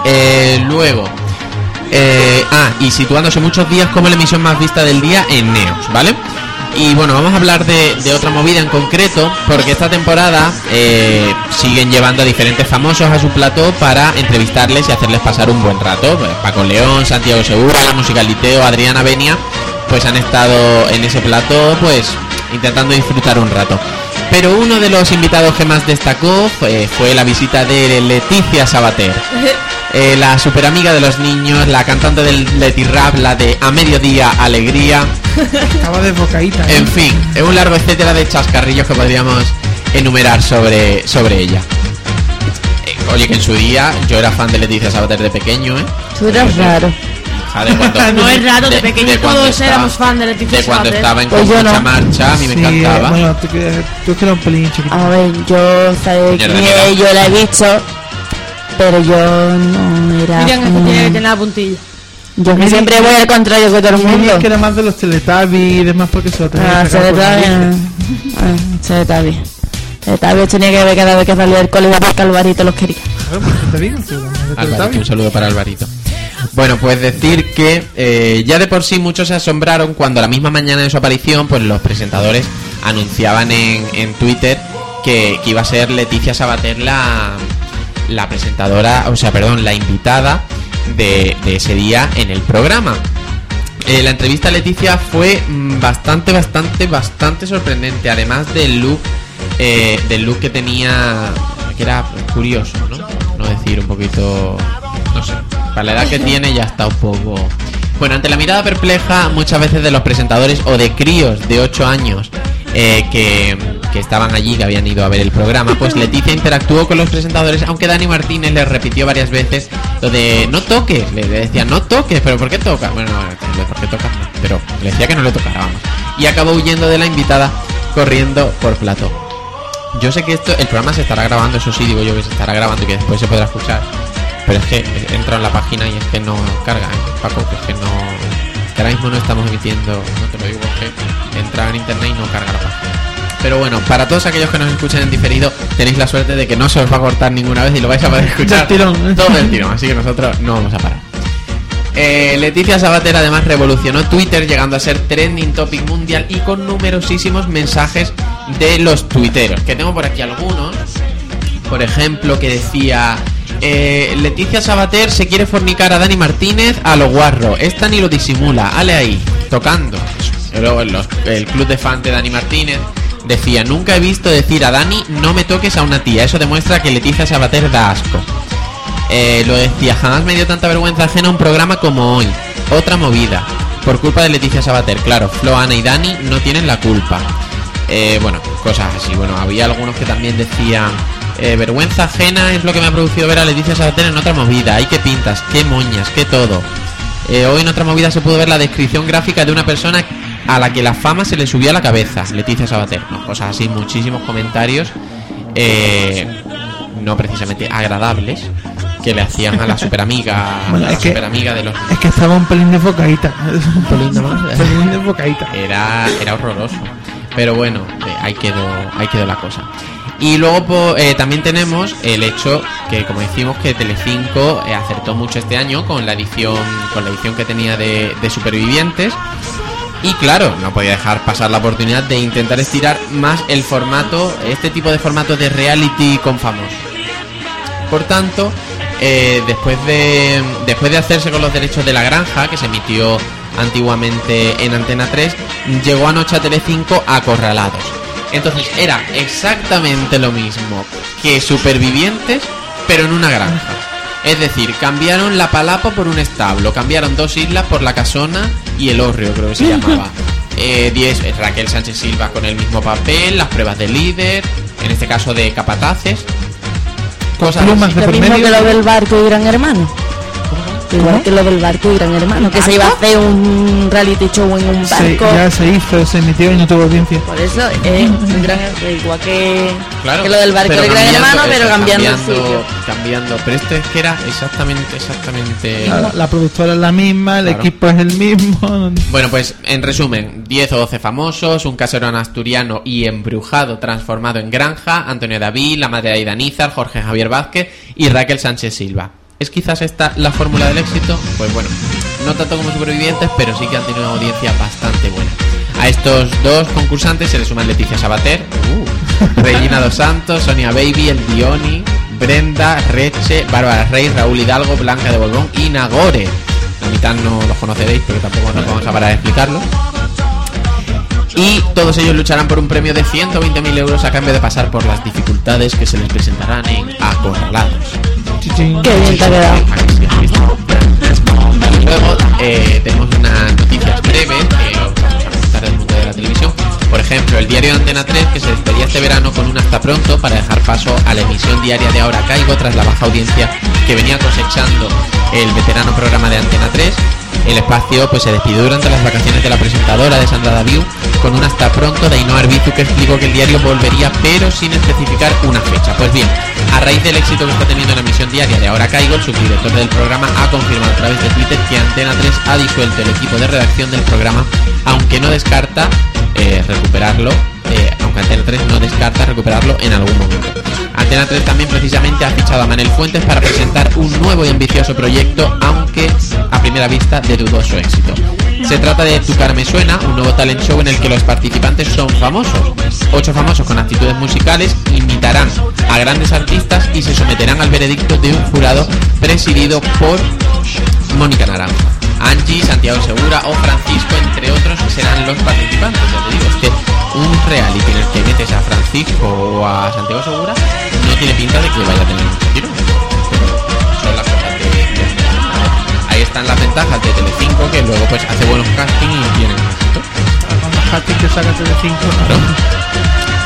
Eh, luego, eh, ah, y situándose muchos días como la emisión más vista del día en Neox, ¿vale? Y bueno, vamos a hablar de, de otra movida en concreto, porque esta temporada eh, siguen llevando a diferentes famosos a su plató para entrevistarles y hacerles pasar un buen rato. Pues Paco León, Santiago Segura, Musicaliteo, Adriana Benia, pues han estado en ese plató, pues intentando disfrutar un rato. Pero uno de los invitados que más destacó fue, fue la visita de Leticia Sabater. Eh, la super amiga de los niños, la cantante del Leti Rap, la de A Mediodía Alegría, Estaba desbocadita. ¿eh? en fin, es un largo etcétera de chascarrillos que podríamos enumerar sobre, sobre ella. Eh, oye, que en su día yo era fan de Leticia Sabater de pequeño, ¿eh? Tú eres raro. De cuando- No es raro, de pequeños cuando todos estaba- éramos fan de Leticia De cuando Sabater. estaba en Pues mucha no. marcha, a mí me Sí, encantaba. Bueno, tú, que- tú que eras un pelín chiquito. A ver, yo mierda. es, yo la he visto, pero yo no era. Miriam, este tiene que tener la puntilla. yo que siempre voy al contrario que todo el mundo. es que era más de los Teletubbies y demás porque se lo tenía Ah, que. Ah, le está bien, tenía que ver cada vez que salía del cole iba porque Alvarito los quería. Te digo, Alvarito, un saludo para Alvarito. Bueno, pues decir que eh, ya de por sí muchos se asombraron cuando la misma mañana de su aparición, pues los presentadores anunciaban en, en Twitter que, que iba a ser Leticia Sabater la, la presentadora, o sea, perdón, la invitada de, de ese día en el programa. Eh, la entrevista a Leticia fue mm, bastante, bastante, bastante sorprendente. Además del look, eh, del look que tenía, era curioso, ¿no? No decir un poquito, no sé. Para la edad que tiene ya está un poco. Bueno, ante la mirada perpleja muchas veces de los presentadores o de críos de 8 años eh, que, que estaban allí, que habían ido a ver el programa, pues Leticia interactuó con los presentadores, aunque Dani Martínez les repitió varias veces lo de no toques, le, le decía no toques, pero ¿por qué tocas? Bueno, no, ¿por qué tocas? Pero le decía que no le tocara, vamos. Y acabó huyendo de la invitada corriendo por plato. Yo sé que esto, el programa se estará grabando, eso sí, digo yo que se estará grabando y que después se podrá escuchar. Pero es que entra en la página y es que no carga, ¿eh? Paco, que es que no. Que ahora mismo no estamos emitiendo, no te lo digo porque entra en internet y no carga la página. Pero bueno, para todos aquellos que nos escuchen en diferido, tenéis la suerte de que no se os va a cortar ninguna vez y lo vais a poder escuchar todo el tirón. Así que nosotros no vamos a parar. Eh, Leticia Sabater además revolucionó Twitter llegando a ser trending topic mundial y con numerosísimos mensajes de los tuiteros. Que tengo por aquí algunos. Por ejemplo, que decía eh, Leticia Sabater se quiere fornicar a Dani Martínez a lo guarro. Esta ni lo disimula. Ale ahí, tocando. Luego los- el club de fans de Dani Martínez decía nunca he visto decir a Dani no me toques a una tía. Eso demuestra que Leticia Sabater da asco. Eh, lo decía, jamás me dio tanta vergüenza ajena un programa como hoy. Otra movida. Por culpa de Leticia Sabater, claro, Flo, Ana y Dani no tienen la culpa. Eh, bueno, cosas así. Bueno, había algunos que también decían, eh, vergüenza ajena es lo que me ha producido ver a Leticia Sabater en otra movida. Ay, qué pintas, qué moñas, qué todo. Eh, hoy en otra movida se pudo ver la descripción gráfica de una persona a la que la fama se le subió a la cabeza, Leticia Sabater. No, cosas así, muchísimos comentarios. eh, no precisamente agradables que le hacían a la superamiga Bueno, a la es que- superamiga de los Es que estaba un pelín desbocadita. un pelín. Un pelín desbocadita. era era horroroso pero bueno eh, ahí quedó ahí quedó la cosa y luego eh, también tenemos el hecho que como decimos que Telecinco eh, acertó mucho este año con la edición con la edición que tenía de, de supervivientes y claro, no podía dejar pasar la oportunidad de intentar estirar más el formato, este tipo de formato de reality con famosos. Por tanto, eh, después, de, después de hacerse con los derechos de la granja, que se emitió antiguamente en Antena 3, llegó anoche a Telecinco Acorralados. Entonces era exactamente lo mismo que Supervivientes, pero en una granja. Es decir, cambiaron la palapa por un establo, cambiaron dos islas por la casona y el hórreo, creo que se llamaba. Eh, diez- eh, Raquel Sánchez Silva con el mismo papel, las pruebas de líder, en este caso de capataces, Cosas plumas de Lo por mismo medio. que lo del barco y Gran Hermano. Igual que lo del barco y Gran Hermano, que se iba a hacer un reality show en un Se- barco. ya se hizo, se emitió y no tuvo audiencia. Por eso es un gran, igual que, Claro, que lo del barco y Gran Hermano, pero eso, cambiando, el sitio. cambiando. Pero este es que era exactamente, exactamente. La, la productora es la misma, el Claro. equipo es el mismo. Bueno, pues en resumen, 10 o 12 famosos, un caserón asturiano y embrujado transformado en granja, Antonio David, la madre de Aida Nízar, Jorge Javier Vázquez y Raquel Sánchez Silva. ¿Es quizás esta la fórmula del éxito? Pues bueno, no tanto como supervivientes, pero sí que han tenido una audiencia bastante buena. A estos dos concursantes se le suman Leticia Sabater, uh, Regina Dos Santos, Sonia Baby, El Dioni, Brenda, Reche, Bárbara Rey, Raúl Hidalgo, Blanca de Bolbón y Nagore. La mitad no los conoceréis porque tampoco nos vamos a parar a explicarlo. Y todos ellos lucharán por un premio de 120.000 euros a cambio de pasar por las dificultades que se les presentarán en Acorralados. Qué bien te ha quedado. Luego eh, tenemos unas noticias breves que os vamos a de la televisión. Por ejemplo, el diario Antena 3 que se despedía este verano con un hasta pronto para dejar paso a la emisión diaria de Ahora Caigo tras la baja audiencia que venía cosechando el veterano programa de Antena 3. El espacio pues se despidió durante las vacaciones de la presentadora de Sandra Daviu con un hasta pronto de Ainhoa Arbizu que explicó que el diario volvería pero sin especificar una fecha. Pues bien, a raíz del éxito que está teniendo la emisión diaria de Ahora Caigo, el subdirector del programa ha confirmado a través de Twitter que Antena 3 ha disuelto el equipo de redacción del programa, aunque no descarta eh, recuperarlo, eh, aunque Antena 3 no descarta recuperarlo en algún momento. Antena 3 también precisamente ha fichado a Manel Fuentes para presentar un nuevo y ambicioso proyecto, aunque a primera vista de dudoso éxito. Se trata de Tu cara me suena, un nuevo talent show en el que los participantes son famosos. Ocho famosos con actitudes musicales imitarán a grandes artistas y se someterán al veredicto de un jurado presidido por Mónica Naranjo. Angie, Santiago Segura o Francisco, entre otros, serán los participantes. Ya te digo, es que un reality en el que metes a Francisco o a Santiago Segura no tiene pinta de que vaya a tener mucho. Pero son las cosas de, de- Ahí están las ventajas de Telecinco, que luego pues hace buenos castings y los castings que saca Telecinco.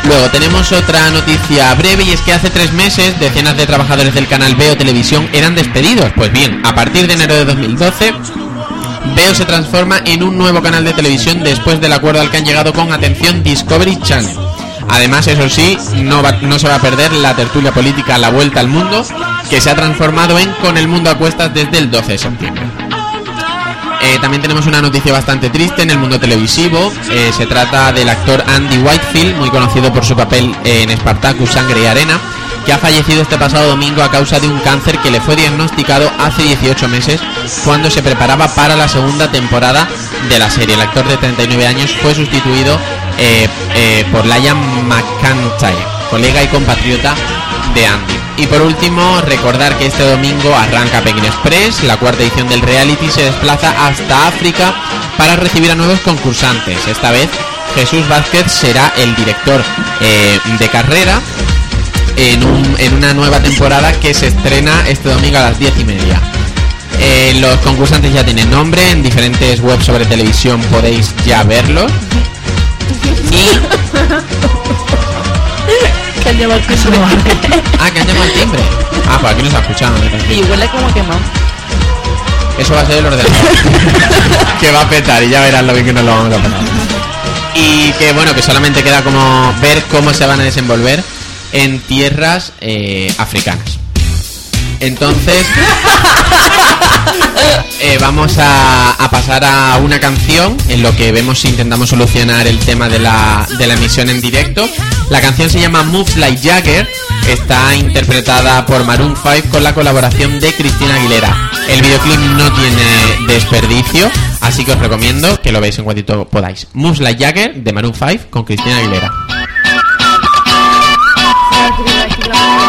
Luego tenemos otra noticia breve y es que hace tres meses decenas de trabajadores del canal Veo Televisión eran despedidos. Pues bien, a partir de enero de 2012, Veo se transforma en un nuevo canal de televisión después del acuerdo al que han llegado con atención Discovery Channel. Además, eso sí, no, no se va a perder la tertulia política La Vuelta al Mundo, que se ha transformado en Con el Mundo a Cuestas desde el 12 de septiembre. Eh, también tenemos una noticia bastante triste en el mundo televisivo. Eh, se trata del actor Andy Whitefield, muy conocido por su papel en Spartacus, Sangre y Arena, que ha fallecido este pasado domingo a causa de un cáncer que le fue diagnosticado hace 18 meses cuando se preparaba para la segunda temporada de la serie. El actor de 39 años fue sustituido eh, eh, por Liam McIntyre, colega y compatriota de Andy. Y por último, recordar que este domingo arranca Pekin Express, la cuarta edición del reality se desplaza hasta África para recibir a nuevos concursantes. Esta vez Jesús Vázquez será el director eh, de carrera en, un- en una nueva temporada que se estrena este domingo a las diez y media. Eh, los concursantes ya tienen nombre, en diferentes webs sobre televisión podéis ya verlos. Y Que han llevado el timbre. Ah, que han llamado al timbre. Ah, pues aquí nos ha escuchado. no te Y huele como quemado. Eso va a ser el ordenador. que va a petar y ya verás lo bien que nos lo vamos a pasar. Y que bueno, que solamente queda como ver cómo se van a desenvolver en tierras eh, africanas. Entonces, eh, vamos a, a pasar a una canción en lo que vemos si intentamos solucionar el tema de la, de la emisión en directo. La canción se llama Moves Like Jagger, está interpretada por Maroon 5 con la colaboración de Cristina Aguilera. El videoclip no tiene desperdicio, así que os recomiendo que lo veáis en cuantito podáis. Moves Like Jagger de Maroon 5 con Cristina Aguilera. Gracias.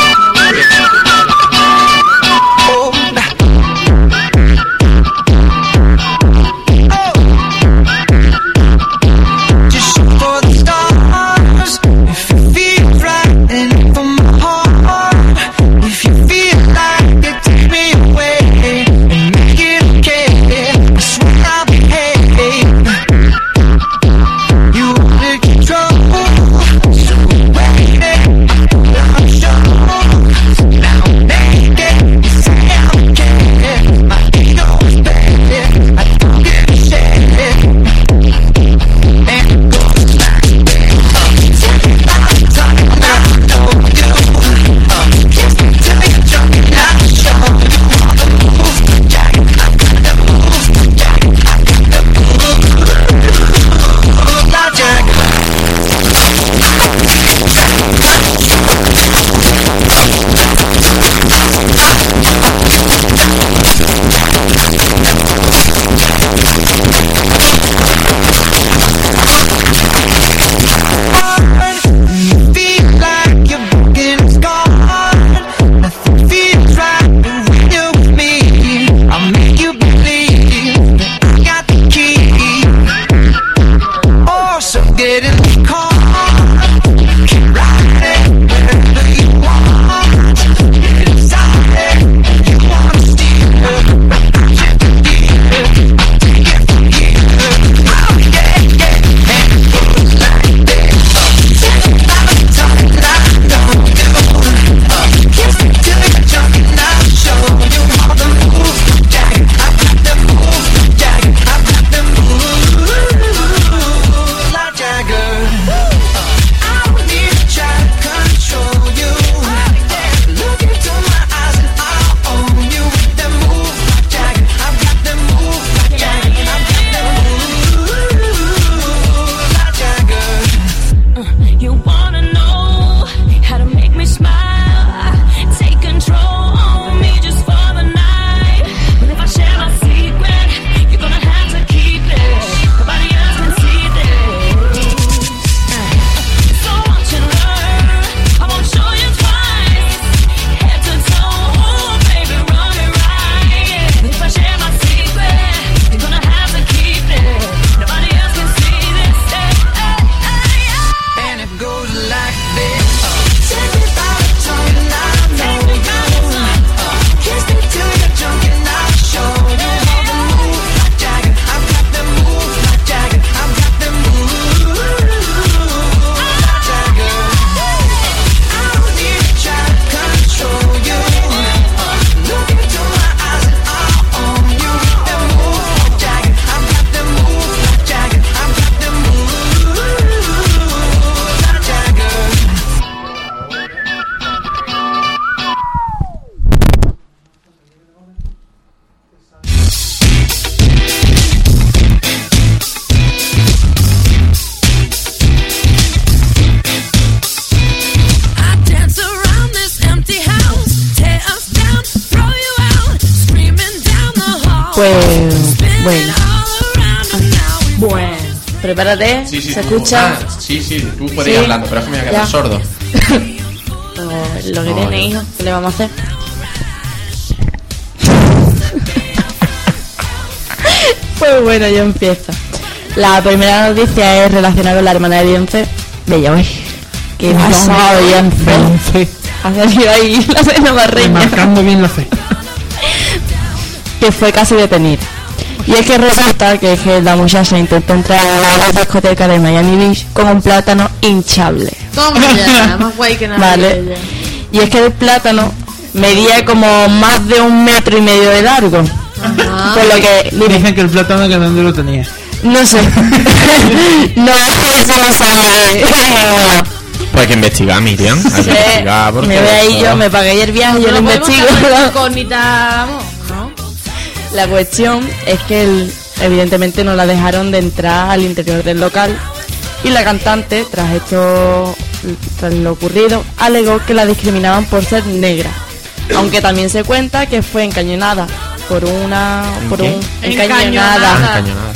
Sí, sí, ¿Se tú- escucha? ah, sí, sí, tú puedes ir Sí. hablando, pero es que me voy a quedar Ya. sordo. Pues lo que No, tiene, hijo, ¿qué le vamos a hacer? pues bueno, yo empiezo. La primera noticia es relacionada con la hermana de Beyoncé. Beyoncé. ¿Qué pasa, Beyoncé? Ha salido ahí la cena. Marcando bien la fe. que fue casi detenida. Y es que resulta que, es que la muchacha intentó entrar a la discoteca de Miami Beach con un plátano hinchable. Toma ya, más guay que nada. Vale. Y es que el plátano medía como más de un metro y medio de largo. Ajá. Por lo que dime, Dicen que el plátano que dónde lo tenía. no sé. no, eso no sabe. Pues hay que investigar, Miriam. Hay que investigar porque me voy ahí yo, me pagué ayer viaje, yo lo investigo. La cuestión es que el- evidentemente no la dejaron de entrar al interior del local y la cantante, tras esto, tras lo ocurrido, alegó que la discriminaban por ser negra. Aunque también se cuenta que fue encañonada por una por un Encañonada. Ah, encañonada.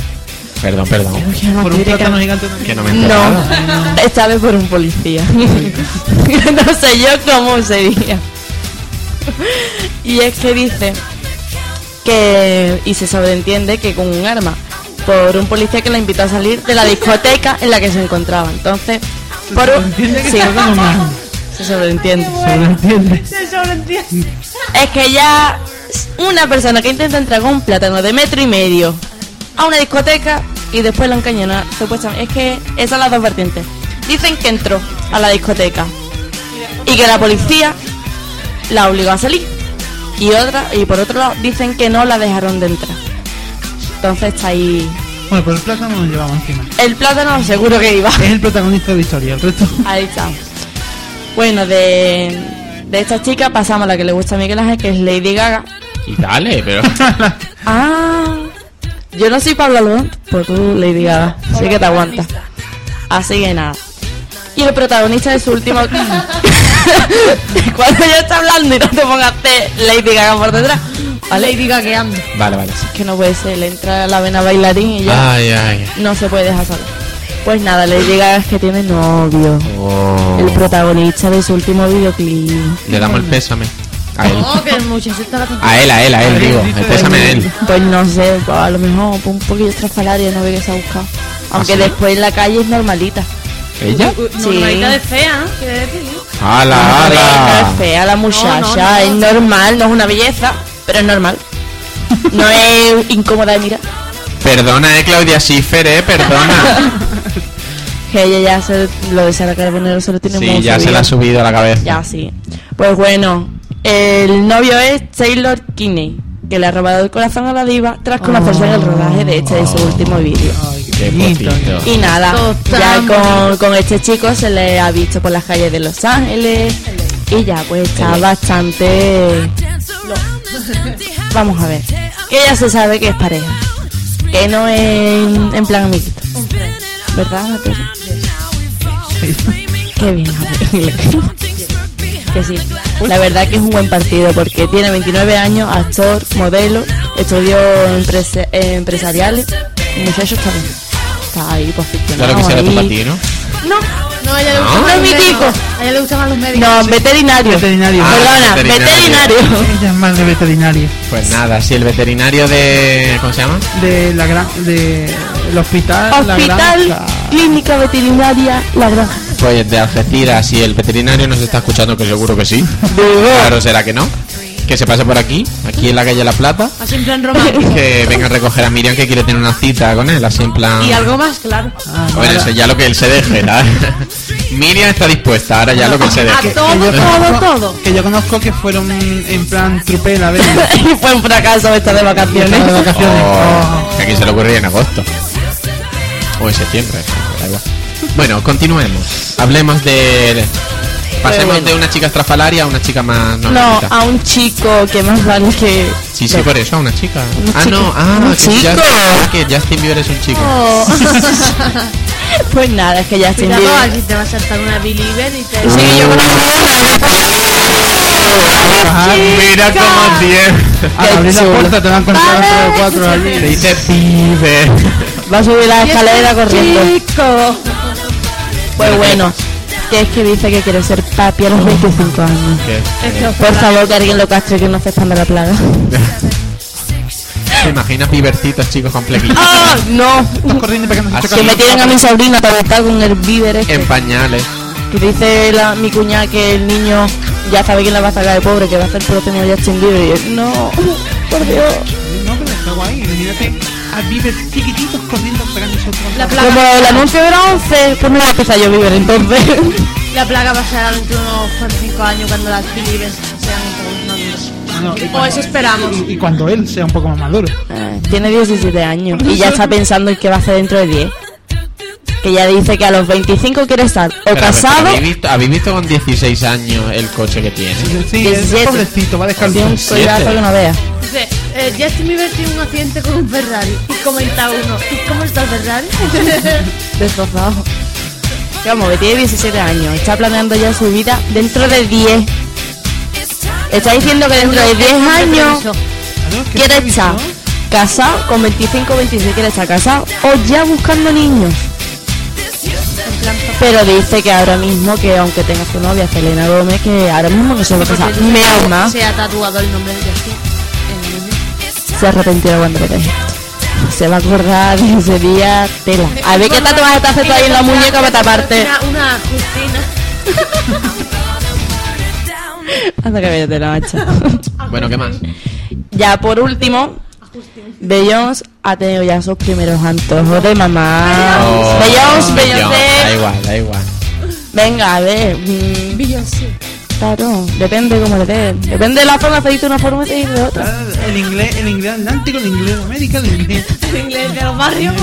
Perdón, perdón. Por un plátano gigante Que no me enterado. No, esta vez por un policía. no sé yo cómo sería. Y es que dice que, y se sobreentiende que con un arma, por un policía que la invitó a salir de la discoteca en la que se encontraba. Entonces, por un... Entiende que Sí, se sobreentiende. Se lo entiende. Se sobreentiende. Es que ya una persona que intenta entrar con un plátano de metro y medio a una discoteca y después la encañona, supuestamente. Es que esas son las dos vertientes. Dicen que entró a la discoteca y que la policía la obligó a salir. Y otra, y por otro lado, dicen que no la dejaron de entrar. Entonces está ahí. Bueno, pero el plátano lo llevamos encima. El plátano seguro que iba. Es el protagonista de la historia. El resto. Ahí está. Bueno, de, de esta chica pasamos a la que le gusta a Miguel Ángel, que es Lady Gaga. Y dale, pero. Ah, yo no soy Pablo Alborán, pues tú Lady Gaga, así que te aguantas. Así que nada. Y el protagonista de su último... Cuando yo esté hablando y no te pongas a hacer Lady Gaga por detrás. ¿Vale? Lady gagueando. Vale, vale. Es que no puede ser, le entra la vena bailarín y ya Ay, ay. no se puede dejar sola. Pues nada, Lady Gaga es que tiene novio. Oh. El protagonista de su último videoclip. Le damos el pésame. A él. Oh, que el muchacho estaba A él, a él, a él, digo. El pésame a él. Pues no sé, pues a lo mejor pues un poquillo estrafalaria, no ve que se ha buscado. Aunque ¿Ah, sí? después en la calle es normalita. ¿Ella? Normalita de fea, ¿no? Quiere decir. ¡Hala, no hala! es fea la muchacha, No, no, no. es normal, no es una belleza, pero es normal. No es incómoda de mirar. Perdona, eh, Claudia Schiffer, eh, perdona. Que ella ya se, lo de Sara Carbonero se lo tiene muy Sí, ya se la ha subido a la cabeza. Ya, sí. Pues bueno, el novio es Taylor Kinney, que le ha robado el corazón a la diva tras conocerse en el rodaje de este de su último vídeo. Qué potito. Y nada, ya con, con este chico se le ha visto por las calles de Los Ángeles y ya pues está bastante... Vamos a ver, que ya se sabe que es pareja, que no es en, en plan amiguito. ¿Verdad, Mateo? Qué bien. Que sí, la verdad que es un buen partido porque tiene 29 años, actor, modelo, empresa- eh, empresariales, el muchacho está bien, está ahí posicionado. Claro que será tu ti, ¿no? No, no, a ella le gustan No más es los médicos. A ella le gustan los médicos. No, veterinario. Veterinario. Ah, Perdona, veterinario. veterinario. Ella es más de veterinario. Pues nada, si el veterinario de. ¿Cómo se llama? De la gran. De. El hospital. La Hospital, granja. clínica veterinaria, la granja. Pues de Algeciras, si el veterinario nos está escuchando, que seguro que sí. Claro, será que no. Que se pase por aquí, aquí en la calle La Plata. Así en plan romántico. Que venga a recoger a Miriam que quiere tener una cita con él, así en plan. Y algo más, claro. Ah, Bueno, ahora- eso ya lo que él se deje, ¿sabes? Miriam está dispuesta, ahora ya lo que él se A deje. todo, que yo todo, conozco- todo. Que yo conozco que fueron en plan trupela, ¿ves? y fue un fracaso esta de vacaciones. De vacaciones. Oh, que aquí se le ocurría en agosto. O en septiembre, da igual. Bueno, continuemos. Hablemos de. Pasemos bueno. de una chica estrafalaria a una chica más No, a un chico que más vale que... Sí, sí, por eso, a una chica. Un ah, chico. no, ah, Un que, chico. Justin, ah, que Justin Bieber es un chico. Oh. Pues nada, es que ya estoy Cuidado, aquí te va a saltar una believer y te... Sí, yo una. Mira cómo tiene. Al abrir la puerta te van a encontrar tres o cuatro allí. Se dice pibe. Va a subir la escalera corriendo. Chico. Pues bueno, que es que dice que quiere ser papi a los 25 años. ¿Qué? Por favor, que alguien lo castre que no se expanda la plaga. ¿Te imaginas pibercitos chicos con flequillos? ¡Ah! ¡No! Que me tienen a mi sobrina para estar con el víver este. En pañales. Que dice la, mi cuñada que el niño ya sabe quién la va a sacar de pobre, que va a ser el próximo Justin Bieber. Y él, no, por Dios. No, pero está guay. Imagínate a Bieber chiquititos corriendo pegándose otro. La Como el anuncio era 11, pues me va a empezar yo Bieber entonces. la plaga pasará dentro de unos 45 años cuando las believers sean todos No, y O cuando- eso esperamos. Y, y cuando él sea un poco más maduro. Eh, Tiene 17 años y ya está pensando en qué va a hacer dentro de 10. Que ya dice que a los 25 quiere estar o Pero, casado ¿habéis, visto, habéis visto con 16 años el coche que tiene? Sí, es 17. pobrecito, va a dejar de un Siete. collazo que no vea. Dice, eh, Justin Bieber tiene un accidente con un Ferrari. Y comenta uno, ¿y cómo está el Ferrari? Destrozado. Vamos, que tiene 17 años. Está planeando ya su vida dentro de 10. Está diciendo que dentro de 10 años quiere estar casado con 25 26 quiere estar casado o ya buscando niños. Pero dice que ahora mismo, que aunque tenga su novia Selena Gómez, que ahora mismo no se va a casar. Menos más. Se ha tatuado el nombre de Justin. Se arrepentirá cuando lo deje. Se va a acordar de ese día tela. A ver qué tatuaje te hace tú ahí en la muñeca para taparte. Una, una Justina. Hasta que vete la macha. Bueno, ¿qué más? Ya por último, Beyoncé ha tenido ya sus primeros antojos de mamá. Oh, Beyoncé, Beyoncé, Da igual, da igual. Venga, a ver. mm, Beyoncé. Claro, depende cómo le den. Depende de la forma, se dice de una forma y se dice de otra. Ah, El inglés, el inglés atlántico, el inglés de América, el inglés. El inglés de los barrios.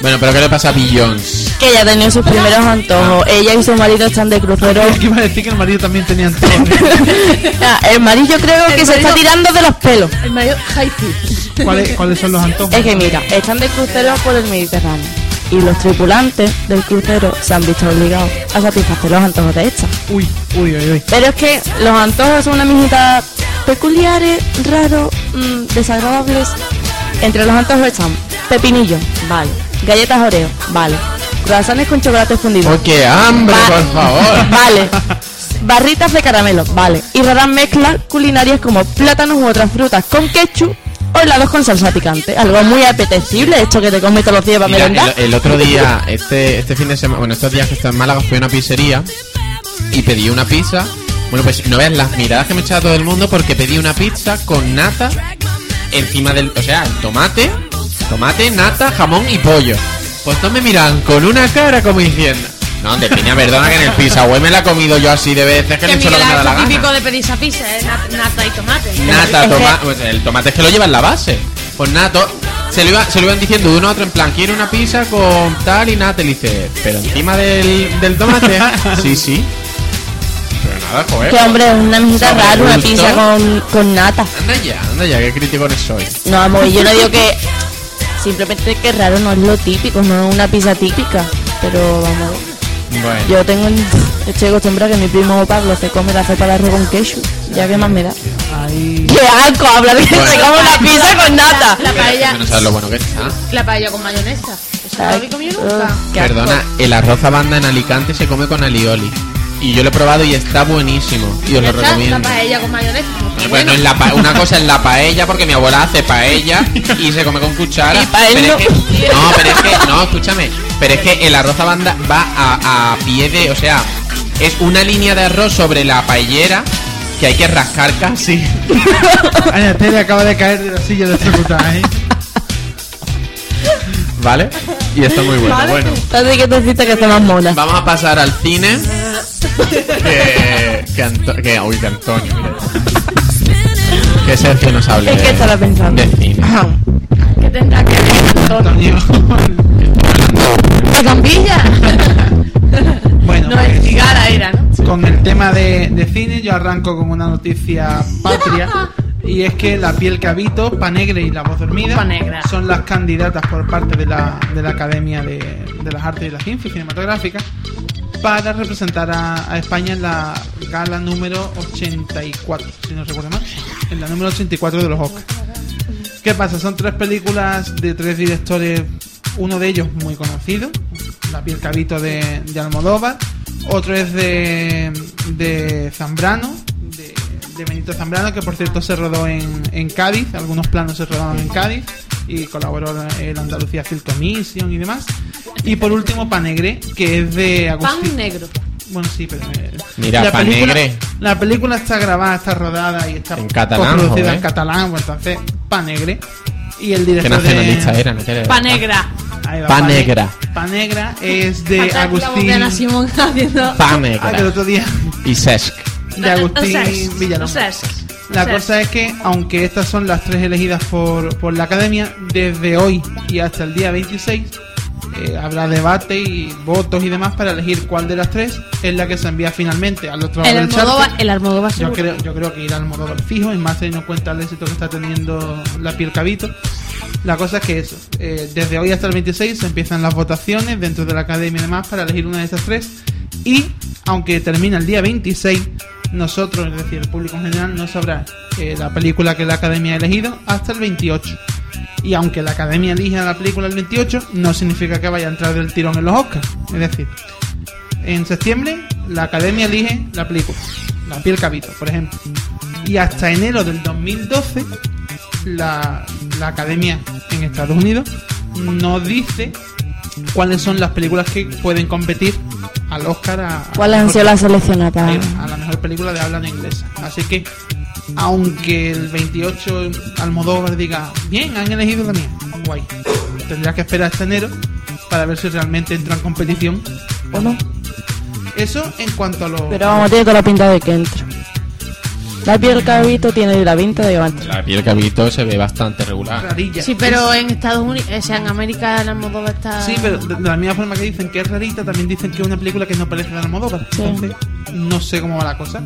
Bueno, pero ¿qué le pasa a Beyoncé? Que ella tenido sus primeros antojos. Ella y su marido están de crucero. Es que iba a decir que el marido también tenía antojos. Ah, el marido yo creo que se está tirando de los pelos. El mayor Haiti. ¿Cuáles, ¿Cuáles son los antojos? Es que mira, están de crucero por el Mediterráneo y los tripulantes del crucero se han visto obligados a satisfacer los antojos de esta. Uy, uy, uy, uy. Pero es que los antojos son una mijita peculiares, raros, mm, desagradables. Entre los antojos están pepinillo, vale. Galletas Oreo, vale. Croissants con chocolate fundido. ¡Oh, qué hambre, Va- por favor! Vale. Barritas de caramelo, vale. Y raras mezclas culinarias como plátanos u otras frutas con ketchup o helados con salsa picante. Algo muy apetecible, esto que te comes todos los días para Mira, merendar. el, el otro día, este, este fin de semana, bueno, estos días que estoy en Málaga, fui a una pizzería y pedí una pizza. Bueno, pues no veas las miradas que me echaba todo el mundo porque pedí una pizza con nata encima del. O sea, tomate, tomate, nata, jamón y pollo. Pues no me miran con una cara como diciendo. No, de piña, perdona que en el pizza web me la he comido yo así de veces que le he hecho lo que me da la típico gana. de pedir esa pizza, ¿eh? Nat- Nata y tomate. Nata, Es que- toma, pues el tomate es que lo lleva en la base. Pues nato, se lo, iba, se lo iban diciendo de uno a otro en plan, quiero una pizza con tal y nata. Y le dice, pero encima del, del tomate. sí, sí. Pero nada, joder. Que hombre, es una Sobre rara, una pizza con, con nata. Anda ya, anda ya, qué criticones soy. No, amor, yo no digo que. Simplemente que raro no es lo típico, no es una pizza típica. Pero vamos, Bueno. yo tengo. Estoy acostumbrada que mi primo Pablo se come la cepa de arroz con queso. Ya que más me da. Ahí. ¡Qué asco! Habla de que Bueno. se come una pizza con nata. La paella, no sabes lo bueno que está. la paella con mayonesa. Eso no lo había comido nunca. Qué asco. Perdona, el arroz a banda en Alicante se come con alioli. Y yo lo he probado y está buenísimo. Y os lo Esta, La recomiendo. paella con mayonesa. Bueno, bueno, en la pa- una cosa es la paella porque mi abuela hace paella y se come con cuchara. Pero no. es que, no, pero es que, no, escúchame. Pero es que el arroz a banda va a, a pie de, o sea, es una línea de arroz sobre la paellera que hay que rascar casi. Tele acaba de caer de la silla de ejecutar, ¿eh? ¿Vale? Y está muy bueno. Bueno, Así que tú que está más mona. vamos a pasar al cine. Que, que, Anto- que- uy, que Antonio, mira. Que Sergio nos hable Es que estaba pensando. de cine. ¿Qué tendrá que ver? Antonio. ¡La gambilla! bueno, No, pues, el era, ¿no? con el tema de, de cine, yo arranco con una noticia patria. Y es que La piel que habito, Panegre y La voz dormida Panegra. son las candidatas por parte de la, de la Academia de, de las Artes y las Ciencias Cinematográficas para representar a, a España en la gala número 84, si no recuerdo mal, en la número 84 de los Oscars. ¿Qué pasa? Son tres películas de tres directores, uno de ellos muy conocido, La piel cabito de, de Almodóvar, otro es de, de Zambrano, de, Benito Zambrano, que por cierto se rodó en, en Cádiz, algunos planos se rodaron en Cádiz y colaboró en Andalucía Film Commission y demás. Y por último, Panegre, que es de Agustín. Pan negro. Bueno, sí, pero. eh, Mira, la película, Panegre. la película está grabada, está rodada y está En catalán, producida joder. en catalán, pues entonces, Panegre. Y el Qué director nacionalista de. era, no quiere- Pan negra. Ahí va, Pa' Pane- negra. Pa' negra es de Agustín. de Ana Simón haciendo. Pa' Ah, que el otro día. Y Sesc. De Agustín Villalón. no sé. La cosa es que, aunque estas son las tres elegidas por, por la academia, desde hoy y hasta el día 26 eh, habrá debate y votos y demás para elegir cuál de las tres es la que se envía finalmente al otro lado El. Almodóvar, el Almodóvar Yo creo, yo creo que irá al Almodóvar fijo, en más teniendo en cuenta el éxito que está teniendo la piel cabito. La cosa es que eso, eh, desde hoy hasta el 26 se empiezan las votaciones dentro de la academia y demás para elegir una de estas tres. Y aunque termina el día 26, nosotros, es decir, el público en general, no sabrá eh, la película que la academia ha elegido hasta el 28. Y aunque la academia elija la película el 28, no significa que vaya a entrar del tirón en los Oscars. Es decir, en septiembre la academia elige la película, La piel cabito, por ejemplo. Y hasta enero del 2012 la, la academia en Estados Unidos no dice cuáles son las películas que pueden competir al Oscar a, a ¿Cuáles han mejor- sido las seleccionadas a la mejor película de habla no inglesa. Así que, aunque el 28 Almodóvar diga, bien, han elegido la mía, guay. Tendrás que esperar hasta enero para ver si realmente entra en competición o no. Eso en cuanto a los. Pero vamos, tiene toda la pinta de que entra. La piel cabito tiene la pinta de entrar. La piel cabito se ve bastante regular. rarilla. Sí, pero en Estados Unidos, o sea, en América el Almodóvar está. Sí, pero de, de la misma forma que dicen que es rarita, también dicen que es una película que no parece de Almodóvar. Sí. Entonces, no sé cómo va la cosa.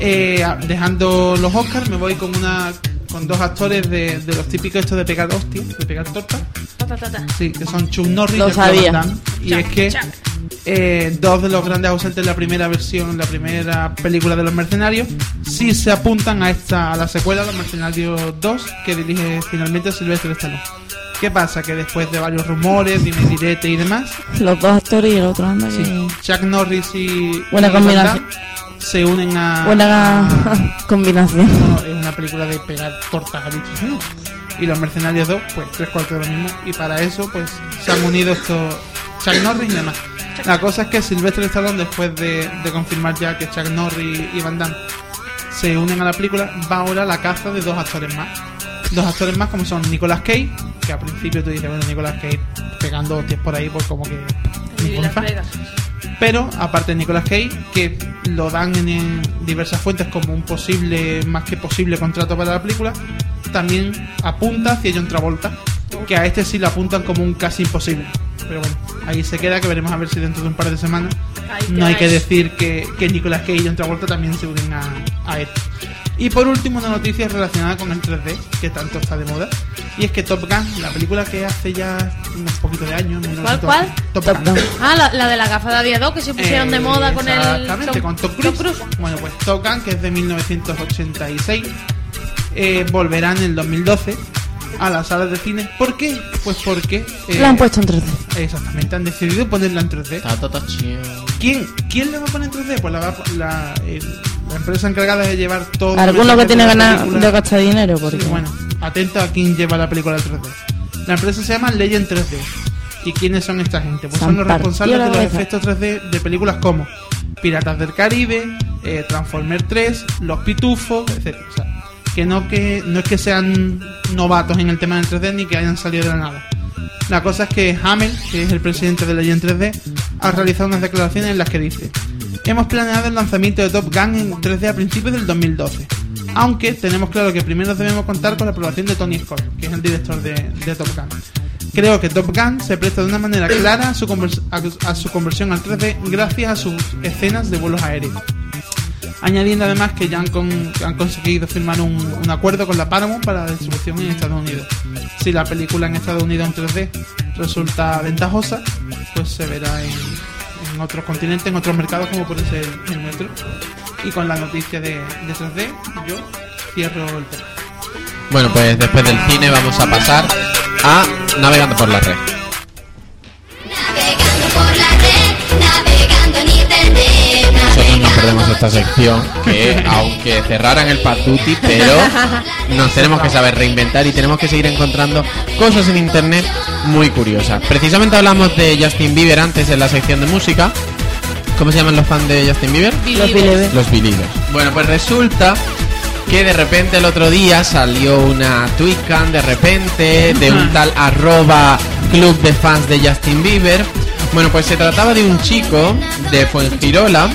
Eh, dejando los Oscars, me voy con una con dos actores de, de los típicos estos de pegar hostias, de pegar tortas. Ta, ta, ta, ta. Sí, que son Chuck Norris Lo y sabía. Y Chuck, es que Chuck. Eh, dos de los grandes ausentes en la primera versión, la primera película de los mercenarios, sí se apuntan a esta a la secuela, Los Mercenarios 2, que dirige finalmente Sylvester Stallone. ¿Qué pasa? Que después de varios rumores, dime direte y demás, Los dos actores y el otro anda que. sí, Chuck Norris y Buena combinación. Se unen a Buena a- combinación. es una película de pegar tortas a bichos ¿no? y los mercenarios 2 pues tres cuartos de lo mismo y para eso pues se han unido estos Chuck Norris y demás la cosa es que Sylvester Stallone después de, de confirmar ya que Chuck Norris y Van Damme se unen a la película va ahora a la caza de dos actores más. Dos actores más como son Nicolas Cage que al principio tú dices bueno Nicolas Cage pegando hostias por ahí pues como que pero aparte de Nicolas Cage, que lo dan en, en diversas fuentes como un posible, más que posible contrato para la película, también apunta hacia John Travolta, que a este sí lo apuntan como un casi imposible. Pero bueno, ahí se queda, que veremos a ver si dentro de un par de semanas no hay que decir que, que Nicolas Cage y John Travolta también se unen a, a esto. Y por último, una noticia relacionada con el 3D, que tanto está de moda. Y es que Top Gun, la película que hace ya unos poquitos de años, 1900, cuál? Top, Top Gun. Gun. Ah, la, la de la gafa de Aviador que se pusieron de moda con el. Exactamente, con Tom Cruise. Bueno, pues Top Gun, que es de 1986, eh, volverá en el 2012 a las salas de cine. ¿Por qué? Pues porque. eh, La han puesto en 3D. Exactamente, han decidido ponerla en 3D. Está todo chido. ¿Quién, ¿Quién le va a poner en 3D? Pues la, va a- la, el- la empresa encargada de llevar todo. el Alguno que tiene la ganas de gastar dinero, porque. Sí, bueno, atento a quién lleva la película al 3D. La empresa se llama Legend 3D. ¿Y quiénes son esta gente? Pues son los responsables de los la efectos 3D de películas como Piratas del Caribe, eh, Transformer 3, Los Pitufos, etc. O sea, que no, que no es que sean novatos en el tema del 3D ni que hayan salido de la nada. La cosa es que Hamel, que es el presidente de Legend 3D, ha realizado unas declaraciones en las que dice Hemos planeado el lanzamiento de Top Gun en 3D a principios del 2012. Aunque tenemos claro que primero debemos contar con la aprobación de Tony Scott, que es el director de, Top Gun. Creo que Top Gun se presta de una manera clara a su conversión al 3D gracias a sus escenas de vuelos aéreos. Añadiendo además que ya han, con- han conseguido firmar un, un acuerdo con la Paramount para la distribución en Estados Unidos. Si la película en Estados Unidos en 3D resulta ventajosa, pues se verá en, otros continentes, en otros mercados como puede ser el nuestro. Y con la noticia de, de 3D, yo cierro el tema. Bueno, pues después del cine vamos a pasar a Navegando por la red. Navegando por la red, navegando perdemos esta sección que aunque cerraran el Patuti, pero nos tenemos que saber reinventar y tenemos que seguir encontrando cosas en internet muy curiosas. Precisamente hablamos de Justin Bieber antes en la sección de música. ¿Cómo se llaman los fans de Justin Bieber? Los Believers. Los Believers. Bueno, pues resulta que de repente el otro día salió una tweetcam de repente de un tal arroba club de fans de Justin Bieber. Bueno, pues se trataba de un chico de Fuengirola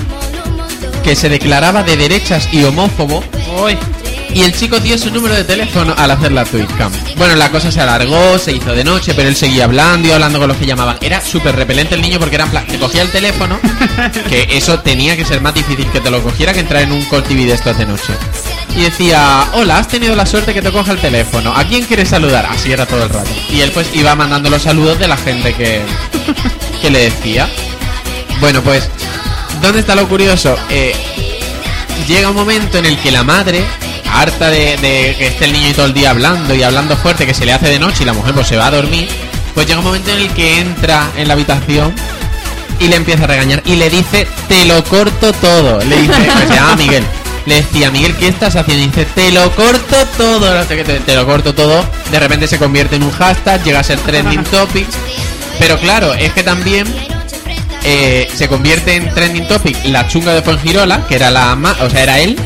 que se declaraba de derechas y homófobo. Y el chico dio su número de teléfono al hacer la tweetcam. Bueno, la cosa se alargó, se hizo de noche, pero él seguía hablando y hablando con los que llamaban. Era súper repelente el niño porque era en plan, te cogía el teléfono, que eso tenía que ser más difícil que te lo cogiera que entrar en un TV de estos de noche. Y decía, hola, has tenido la suerte que te coja el teléfono. ¿A quién quieres saludar? Así era todo el rato. Y él pues iba mandando los saludos de la gente que, que le decía. Bueno, pues, ¿dónde está lo curioso? Eh, llega un momento en el que la madre, harta de, de que esté el niño todo el día hablando y hablando fuerte, que se le hace de noche y la mujer pues se va a dormir, pues llega un momento en el que entra en la habitación y le empieza a regañar y le dice, te lo corto todo. Le dice, pues se llama Miguel. Le decía, Miguel, ¿qué estás haciendo? Y dice, te lo corto todo. No sé qué, te, te lo corto todo. De repente se convierte en un hashtag, llega a ser trending topic. Pero claro, es que también eh, se convierte en trending topic la chunga de Fuengirola, que era la ma o sea, era él,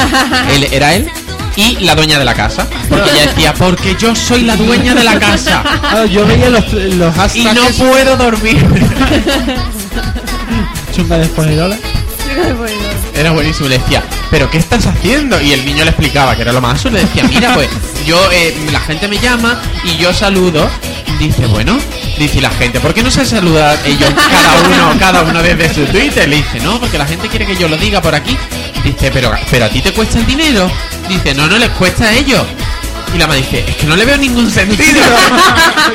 él era él, y la dueña de la casa. Porque ella decía, porque yo soy la dueña de la casa Ah, yo veía los, los y hashtags no puedo dormir. chunga de Spoilerola. Era buenísimo, le decía, ¿pero qué estás haciendo? Y el niño le explicaba que era lo más le decía, mira, pues yo, eh, la gente me llama y yo saludo. Dice, bueno, dice la gente, ¿por qué no se saluda ellos cada uno, cada uno desde su Twitter? Le dice, no, porque la gente quiere que yo lo diga por aquí. Dice, pero, pero a ti te cuesta el dinero. Dice, no, no les cuesta a ellos. Y la madre dice, es que no le veo ningún sentido.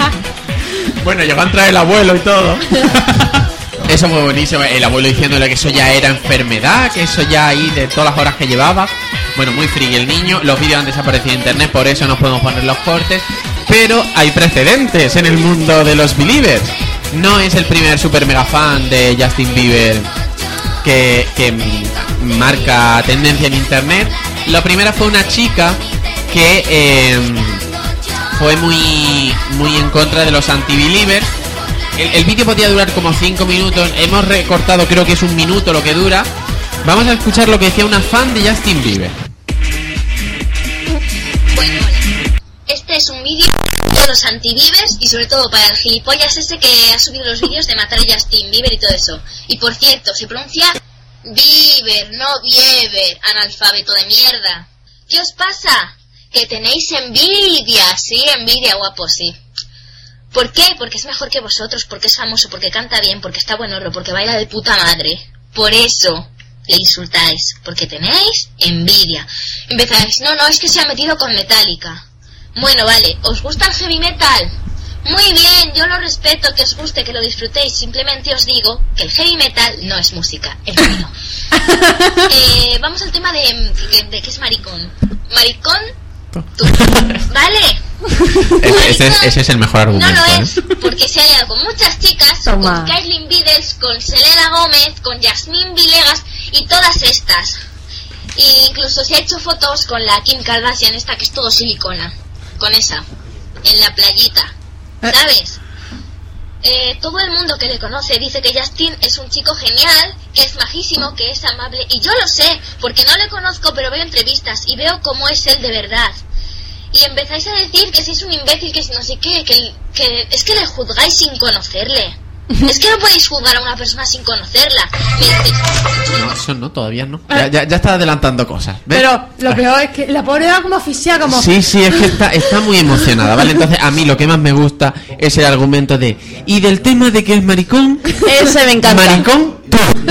bueno, llegó a entrar el abuelo y todo. Eso fue buenísimo. El abuelo diciéndole que eso ya era enfermedad, que eso ya ahí de todas las horas que llevaba. Bueno, muy friki el niño. Los vídeos han desaparecido de internet, por eso no podemos poner los cortes. Pero hay precedentes en el mundo de los believers. No es el primer super mega fan de Justin Bieber que, marca tendencia en internet. La primera fue una chica que eh, fue muy, muy en contra de los anti-believers. El, el vídeo podía durar como 5 minutos. Hemos recortado, creo que es un minuto lo que dura. Vamos a escuchar lo que decía una fan de Justin Bieber. Bueno. Este es un vídeo de los anti-Biebers y sobre todo para el gilipollas ese que ha subido los vídeos de matar a Justin Bieber y todo eso. Y por cierto, se pronuncia Bieber, no Bieber, analfabeto de mierda. ¿Qué os pasa? Que tenéis envidia, sí, envidia, guapo, sí. ¿Por qué? Porque es mejor que vosotros, porque es famoso, porque canta bien, porque está buen horro, porque baila de puta madre. Por eso le insultáis, porque tenéis envidia. Empezáis, no, no, es que se ha metido con Metallica. Bueno, vale, ¿os gusta el heavy metal? Muy bien, yo lo respeto, que os guste, que lo disfrutéis. Simplemente os digo que el heavy metal no es música, es ruido. eh, vamos al tema de, de, de que es maricón. Maricón, tú. ¿Vale? Ese, ese es, ese es el mejor No argumento. lo ¿eh? es, porque se ha liado con muchas chicas, Toma. con Kailin Beatles, con Selena Gómez, con Yasmín Villegas y todas estas. E incluso se ha hecho fotos con la Kim Kardashian, esta que es todo silicona, con esa, en la playita, ¿sabes? Eh, todo el mundo que le conoce dice que Justin es un chico genial, que es majísimo, que es amable, y yo lo sé, porque no le conozco, pero veo entrevistas y veo cómo es él de verdad. Y empezáis a decir que si es un imbécil, que si no sé qué, que, que es que le juzgáis sin conocerle. Es que no podéis juzgar a una persona sin conocerla. Me dices, No, eso no, todavía no. Ya, ya, ya está adelantando cosas. ¿ves? Pero lo peor es que la pobre va como asfixiada, como... Sí, sí, es que está, está muy emocionada, ¿vale? Entonces, a mí lo que más me gusta es el argumento de. Y del tema de que es maricón. Ese me encanta. Maricón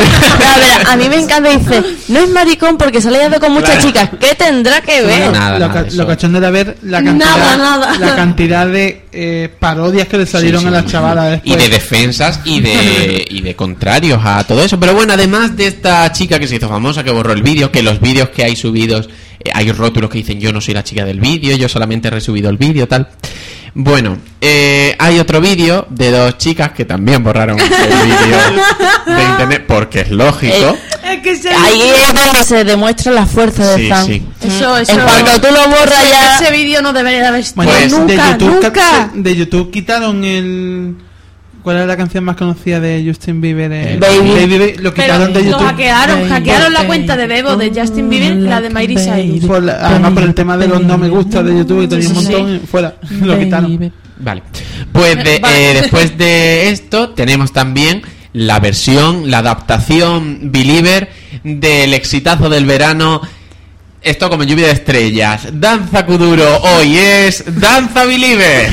A ver, a mí me encanta dice, no es maricón porque se ha liado con muchas Claro. chicas. ¿Qué tendrá que ver? Nada, lo, nada, lo cachondo era ver la cantidad, Nada, nada. La cantidad de eh, parodias que le salieron Sí, a las chavalas Y de defensas y de, y de contrarios a todo eso. Pero bueno, además de esta chica que se hizo famosa, que borró el vídeo, que los vídeos que hay subidos, eh, hay rótulos que dicen yo no soy la chica del vídeo, yo solamente he resubido el vídeo, tal. Bueno, eh, hay otro vídeo de dos chicas que también borraron el vídeo de internet, porque es lógico. Es que se... Ahí es donde se demuestra la fuerza Sí, fan. sí. Eso, eso. En cuanto tú lo borras ya... Ese vídeo no debería de haber estado. Bueno, Pues, de, nunca, YouTube, nunca. ca- de YouTube quitaron el. ¿Cuál era la canción más conocida de Justin Bieber? Eh, Baby. Lo Pero quitaron de lo YouTube. hackearon, hackearon la cuenta de Bebo de Justin Bieber, la de Miley Cyrus. Por la- además por el tema de los no me gusta de YouTube y tenía un montón fuera. Lo quitaron. Vale. Pues de- Vale. eh, después de esto tenemos también la versión, la adaptación Believer del exitazo del verano. Esto como lluvia de estrellas. Danza Kuduro hoy es Danza Believer.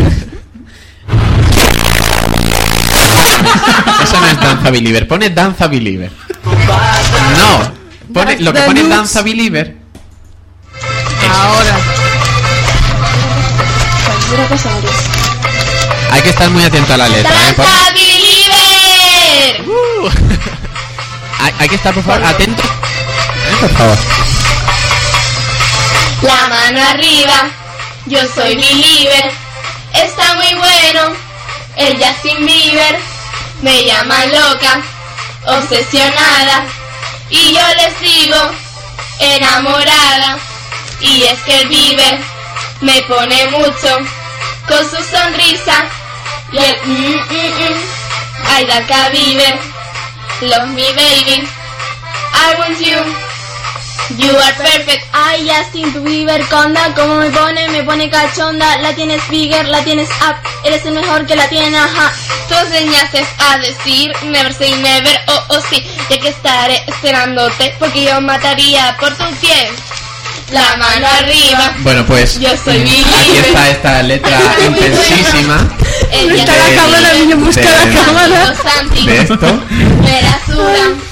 Danza Believer, pone Danza Believer. No, pone, lo que pone. Danza Believer. Ahora. Hay que estar muy atento a la letra. ¿eh? Por- ¡Danza Believer! Uh. hay, hay que estar, por favor, atento. Eh, Por favor. La mano arriba, yo soy Believer. Está muy bueno, el Justin Bieber. Me llama loca, obsesionada. Y yo les digo, enamorada. Y es que el Bieber me pone mucho con su sonrisa. Y el mm, mm, mm. Ay, Daca Bieber, love me baby. I want you. You are perfect. Ay, Justin Bieber, conda, como me pone, me pone cachonda. La tienes bigger, la tienes up. Eres el mejor que la tiene, ajá. Tú enseñaste a decir never say never, oh, oh, sí. Ya que estaré esperándote, porque yo mataría por tu piel. La mano arriba. Bueno, pues Yo soy mm, Billie aquí está esta letra Está intensísima Busca la cámara, niño, busca la cámara. De esto me la.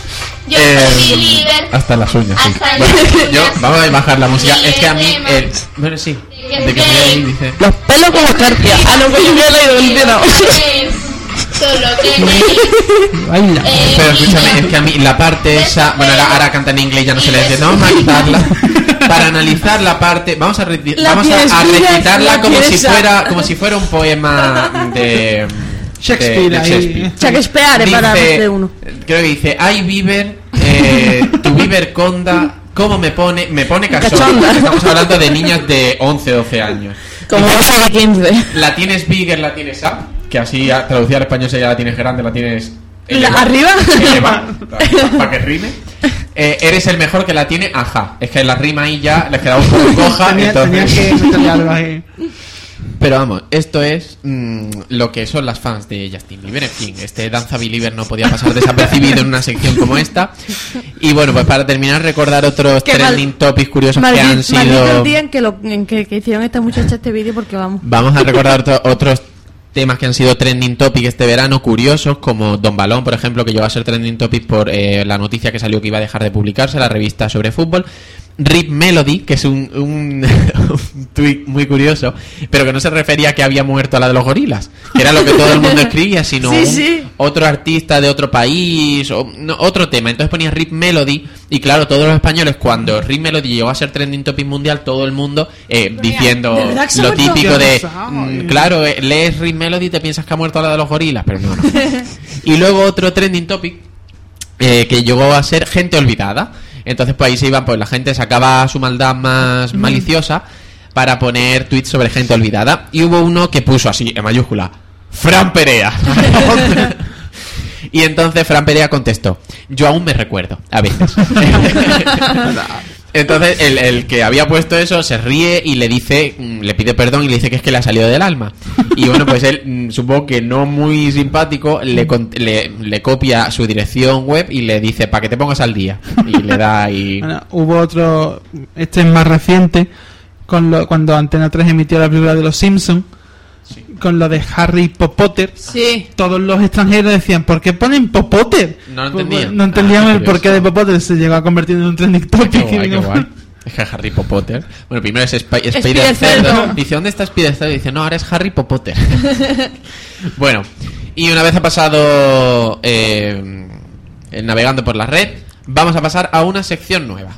Yo Eh, soy hasta las uñas. Sí. Hasta Bueno, las uñas. yo vamos a bajar la música. Es que a mí, el, bueno, sí, de que ahí dice. Los pelos como escarpia. Ah, no, que yo me he leído el. Solo tenéis Baila. eh, Pero escúchame, es que a mí la parte esa, bueno, ahora, ahora canta en inglés, ya no se le dice, no, vamos a quitarla. Para analizar la parte, vamos a, vamos a, a recitarla la como si fuera, como si fuera un poema de Shakespeare de- de. Shakespeare. Shakespeare para más de uno. Creo que dice, ay Bieber, eh, tu Bieber Conda, ¿cómo me pone? Me pone cachonda. Cachonda. Estamos hablando de niñas de 11, 12 años. Como vas a de 15. La tienes bigger, la tienes up, que así a- traducida al español sería la tienes grande, la tienes La- ¿arriba? para que rime. Eh, eres el mejor que la tiene, ajá. Es que la rima ahí ya les quedaba un poco coja, Tenía, tenía entonces... que meterle algo ahí. Pero vamos, esto es mm, lo que son las fans de Justin Bieber. En fin, este Danza Believer no podía pasar desapercibido en una sección como esta. Y bueno, pues para terminar, recordar otros Qué mal- trending topics curiosos que han Maldito sido. el día en que, lo, en que, que hicieron esta muchacha este vídeo porque vamos. Vamos a recordar otro- otros temas que han sido trending topic este verano, curiosos, como Don Balón, por ejemplo, que llegó a ser trending topic por eh, la noticia que salió que iba a dejar de publicarse, la revista sobre fútbol. Rip Melody, que es un, un, un tuit muy curioso, pero que no se refería a que había muerto a la de los gorilas, que era lo que todo el mundo escribía, sino Sí, un- otro artista de otro país, o, no, otro tema. Entonces ponía Rip Melody, y claro, todos los españoles, cuando Rip Melody llegó a ser trending topic mundial, todo el mundo eh, diciendo ¿de verdad que se ha lo típico de, mm, claro, eh, lees Rip Melody y te piensas que ha muerto la de los gorilas, pero no, no. y luego otro trending topic eh, que llegó a ser gente olvidada. Entonces, pues ahí se iban, pues la gente sacaba su maldad más maliciosa para poner tweets sobre gente olvidada. Y hubo uno que puso así, en mayúscula, Fran Perea. y entonces Fran Perea contestó, yo aún me recuerdo, a veces. Entonces el, el que había puesto eso se ríe y le dice, mm, le pide perdón y le dice que es que le ha salido del alma. Y bueno, pues él, mm, supongo que no muy simpático, le, le, le copia su dirección web y le dice, para que te pongas al día. Y le da ahí... Bueno, hubo otro, este es más reciente, cuando Antena 3 emitió la película de Los Simpsons, con lo de Harry Potter, Sí. todos los extranjeros decían, ¿por qué ponen Popotter? No lo entendían. No entendían Ah, el qué porqué de. Popotter, se llegó a convertir en un trending topic. Qué guay, y qué no- guay. Es que Harry Potter. Bueno, primero es Spi- Spider Spider Cerdo. Dice, ¿dónde está Spider Cerdo? Dice, no, ahora es Harry Potter. bueno, y una vez ha pasado eh, navegando por la red, vamos a pasar a una sección nueva.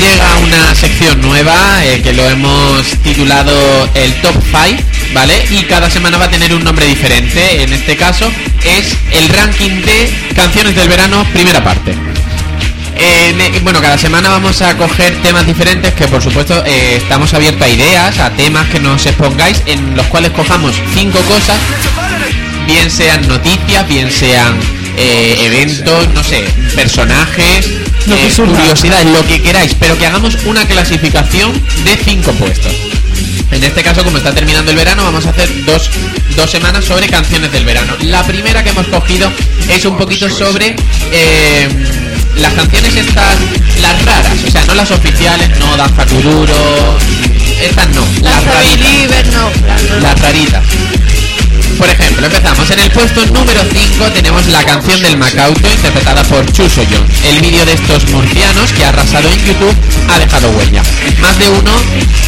Llega una sección nueva eh, que lo hemos titulado el Top 5, ¿vale? Y cada semana va a tener un nombre diferente. En este caso es el ranking de canciones del verano, primera parte. Eh, bueno, cada semana vamos a coger temas diferentes que por supuesto eh, estamos abiertos a ideas, a temas que nos expongáis en los cuales cojamos cinco cosas, bien sean noticias, bien sean eventos, no sé, personajes, Lo que eh, curiosidades, lo que queráis, pero que hagamos una clasificación de cinco puestos. En este caso, como está terminando el verano, vamos a hacer dos, dos semanas sobre canciones del verano. La primera que hemos cogido es un poquito sobre eh, las canciones estas, las raras, o sea, no las oficiales, no Danza Kuduro, estas no, las raritas. No. Las raritas. Por ejemplo, empezamos. En el puesto número 5 tenemos la canción del Macauto interpretada por Chuso Jones. El vídeo de estos murcianos que ha arrasado en YouTube ha dejado huella. Más de uno,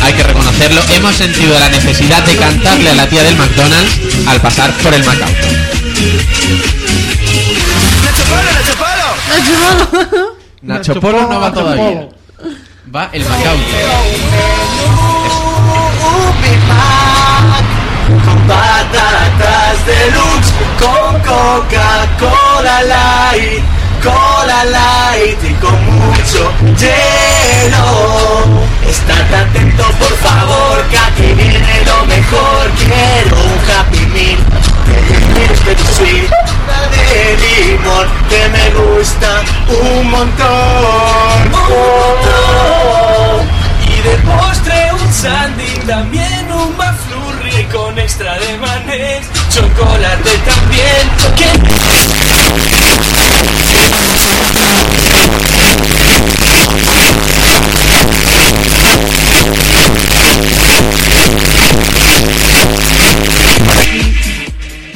hay que reconocerlo, hemos sentido la necesidad de cantarle a la tía del McDonald's al pasar por el Macauto. Nacho Polo no va todavía. Va el Macauto. Patatas deluxe, con Coca-Cola Light, Cola Light y con mucho hielo. Estad atento por favor, que aquí viene lo mejor. Quiero un Happy Meal, sweet, de limón, que me gusta un montón. Y de postre un sandy, también un McFlurry con extra de manes, chocolate también.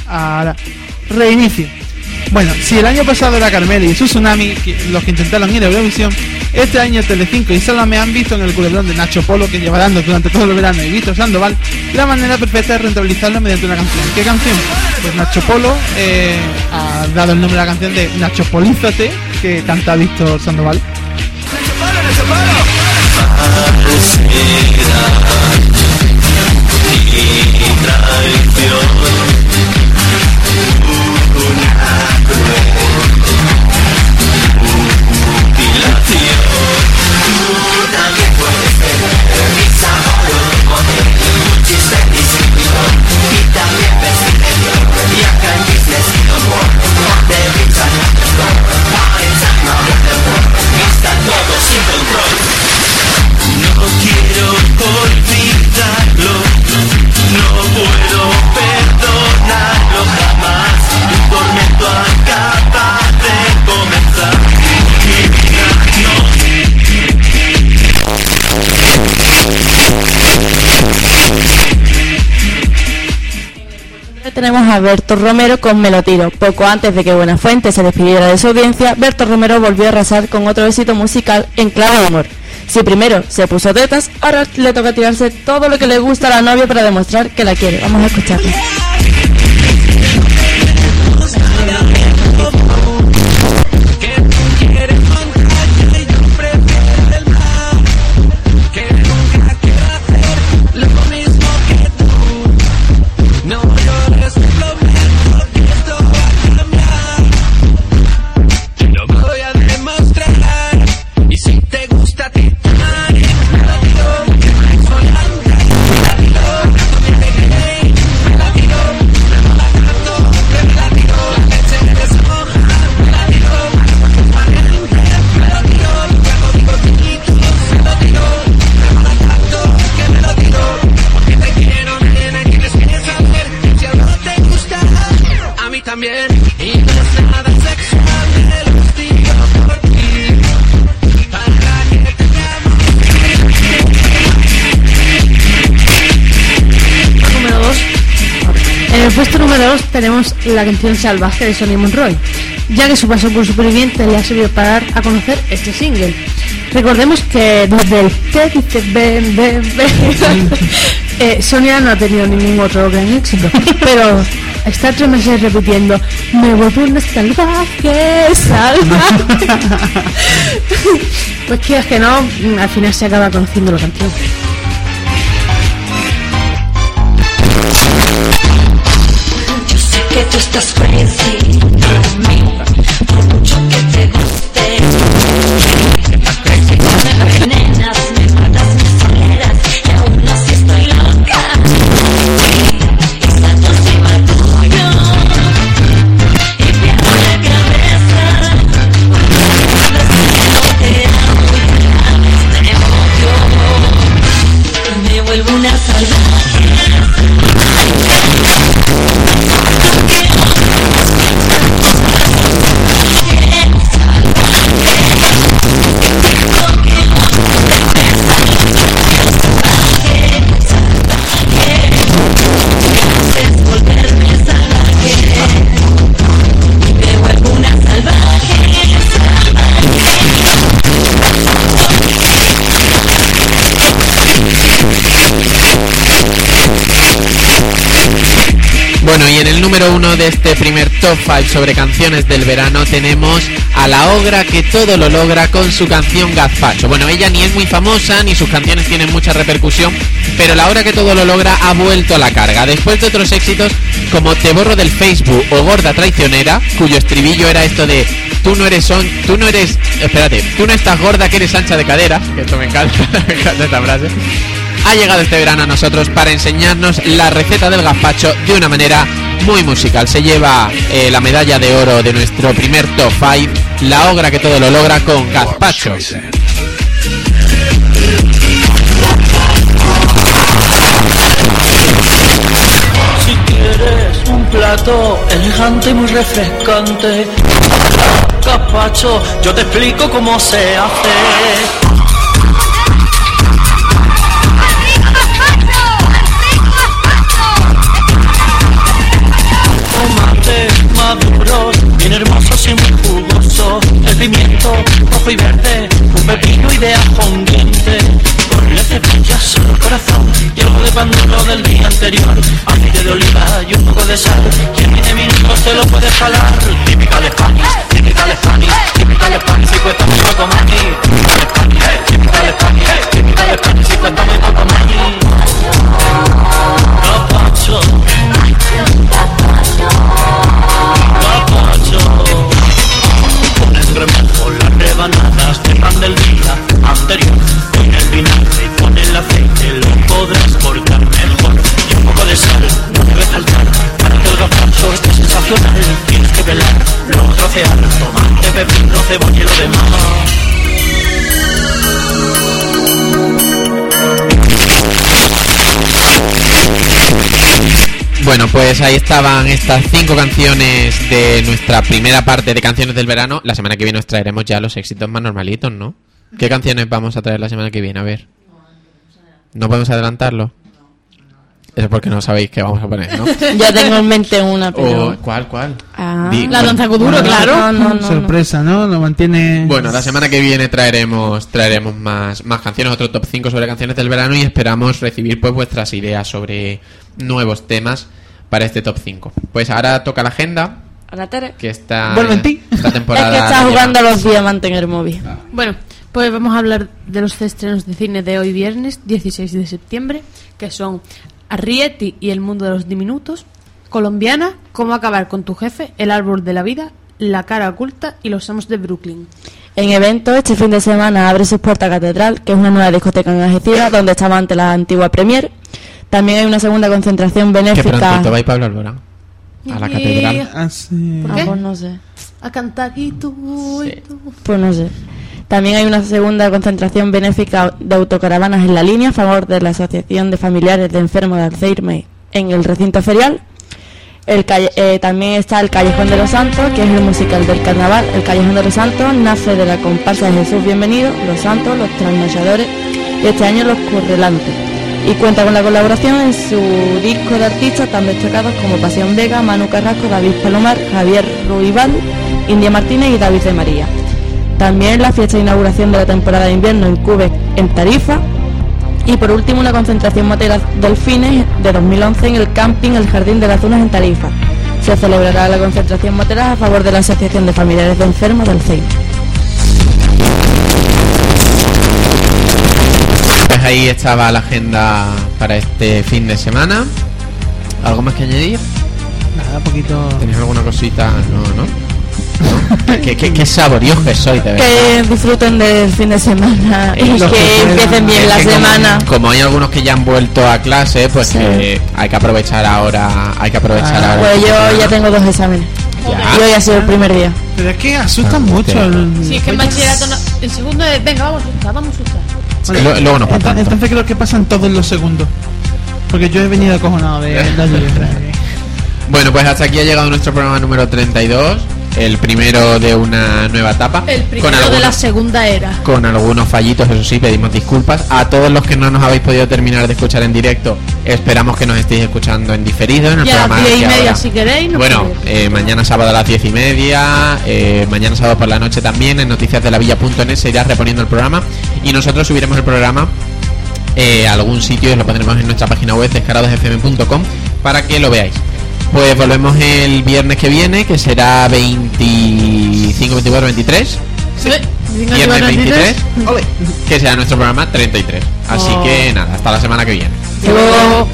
Ahora, reinicio. Bueno, si el año pasado era Carmeli y su tsunami, los que intentaron ir a Eurovisión, este año Telecinco y Sálvame han visto en el culebrón de Nacho Polo, que lleva dando durante todo el verano, y Víctor Sandoval, la manera perfecta de rentabilizarlo mediante una canción. ¿Qué canción? Pues Nacho Polo eh, ha dado el nombre a la canción de Nacho Polízate, que canta Víctor Sandoval. Tenemos a Berto Romero con Melotiro. Poco antes de que Buenafuente se despidiera de su audiencia, Berto Romero volvió a arrasar con otro éxito musical en clave de amor. Si primero se puso tetas, ahora le toca tirarse todo lo que le gusta a la novia para demostrar que la quiere. Vamos a escucharlo. La canción Salvaje de Sonny Monroy, ya que su paso por Superviviente le ha servido para dar a conocer este single. Recordemos que desde el Te dice ven, ven, ven, eh, Sonia no ha tenido ningún otro gran éxito, pero está tres meses repitiendo Me vuelvo una salvaje, salvaje. pues quieras que no, al final se acaba conociendo la canción. Estás número uno de este primer top 5 sobre canciones del verano tenemos a la Ogra que todo lo logra con su canción Gazpacho. Bueno, ella ni es muy famosa, ni sus canciones tienen mucha repercusión, pero la Ogra que todo lo logra ha vuelto a la carga. Después de otros éxitos como Te borro del Facebook o Gorda Traicionera, cuyo estribillo era esto de Tú no eres son, tú no eres, espérate, tú no estás gorda que eres ancha de cadera, que esto me encanta, me encanta esta frase ha llegado este verano a nosotros para enseñarnos la receta del gazpacho de una manera muy musical. Se lleva eh, la medalla de oro de nuestro primer top 5, la ogra que todo lo logra con gazpacho. Si quieres un plato elegante y muy refrescante, gazpacho, yo te explico cómo se hace. Bien hermoso muy jugoso. El pimiento rojo y verde, un pepino y de ajo un diente. Ponle cepillas solo corazón y algo de pan del día anterior. Aceite de oliva y un poco de sal. Y en 15 minutos te lo puedes jalar. Típica de Spanish, típica de Spanish, típica de Spanish y cuesta muy poco money. Típica de Spanish, típica de Spanish, y cuesta muy poco. Gazpacho. Gazpacho. Bueno, pues ahí estaban estas cinco canciones de nuestra primera parte de canciones del verano. La semana que viene os traeremos ya los éxitos más normalitos, ¿no? ¿Qué canciones vamos a traer la semana que viene? A ver. ¿No podemos adelantarlo? Eso es porque no sabéis qué vamos a poner, ¿no? Yo tengo en mente una, pero... O- ¿Cuál, cuál? Ah. Di- La bueno. danza Kuduro, Bueno, claro. No, no, no, Sorpresa, ¿no? Lo mantiene. Bueno, la semana que viene traeremos traeremos más, más canciones, otro top 5 sobre canciones del verano y esperamos recibir pues vuestras ideas sobre nuevos temas para este top 5. Pues ahora toca la agenda, Ana Tere. que está Vuelve en ti. esta Es temporada que está jugando a los diamantes en el móvil. Bueno, pues vamos a hablar de los estrenos de cine de hoy viernes, 16 de septiembre, que son Arrietty y el mundo de los diminutos, Colombiana, Cómo acabar con tu jefe, El árbol de la vida, La cara oculta y Los amos de Brooklyn. En evento, este fin de semana abre sus puertas Catedral, que es una nueva discoteca en Algeciras, donde estaba antes la antigua Premier. También hay una segunda concentración Que benéfica. prontito va a ir Pablo Alborán a la catedral. Ah, sí. Ah, qué? pues no sé. A cantar y tú, y tú. Pues no sé. También hay una segunda concentración benéfica de autocaravanas en la línea a favor de la Asociación de Familiares de Enfermos de Alzheimer en el recinto ferial. Eh, también está el Callejón de los Santos, que es el musical del carnaval. El Callejón de los Santos nace de la comparsa de Jesús Bienvenido, Los Santos, Los Trasnochadores y este año Los Currelantes. Y cuenta con la colaboración en su disco de artistas tan destacados como Pasión Vega, Manu Carrasco, David Palomar, Javier Ruibal, India Martínez y David de María. También la fiesta de inauguración de la temporada de invierno en Cube en Tarifa. Y por último una concentración motera delfines de 2011 en el camping El Jardín de las Dunas en Tarifa. Se celebrará la concentración motera a favor de la Asociación de Familiares de Enfermos del CEIN. Pues ahí estaba la agenda para este fin de semana. ¿Algo más que añadir? Nada, poquito. ¿Tenéis alguna cosita? No, ¿no? ¿Qué, qué, que soy, de verdad. Que disfruten del fin de semana y que empiecen bien Es la como- semana. Como, hay algunos que ya han vuelto a clase, pues Sí. que hay que aprovechar ahora. Hay que aprovechar Ah, ahora. Pues yo semana. ya tengo dos exámenes. Ya. Y hoy ha sido el primer día. Pero es que asustan Ah, mucho. El... Si es que en bachillerato no, el segundo es, venga, vamos a asustar, vamos a asustar. Luego no pasa entonces, creo que pasan todos los segundos. Porque yo he venido acojonado de la lluvia. Bueno, pues hasta aquí ha llegado nuestro programa número 32. El primero de una nueva etapa. El con primero de algunos- la segunda era. con algunos fallitos, eso sí, pedimos disculpas. A todos los que no nos habéis podido terminar de escuchar en directo, esperamos que nos estéis escuchando en diferido en el Y a las programa. diez y que media, ahora- si queréis. nos Bueno, eh, mañana sábado a las diez y media, eh, mañana sábado por la noche también, en noticias de la villa.net se irá reponiendo el programa y nosotros subiremos el programa eh, a algún sitio y lo pondremos en nuestra página web descaradosfm.com para que lo veáis. Pues volvemos el viernes que viene, que será 25, 24, 23. Sí, Viernes 23, Ole. que será nuestro programa 33. Así Oh. que nada, hasta la semana que viene. Luego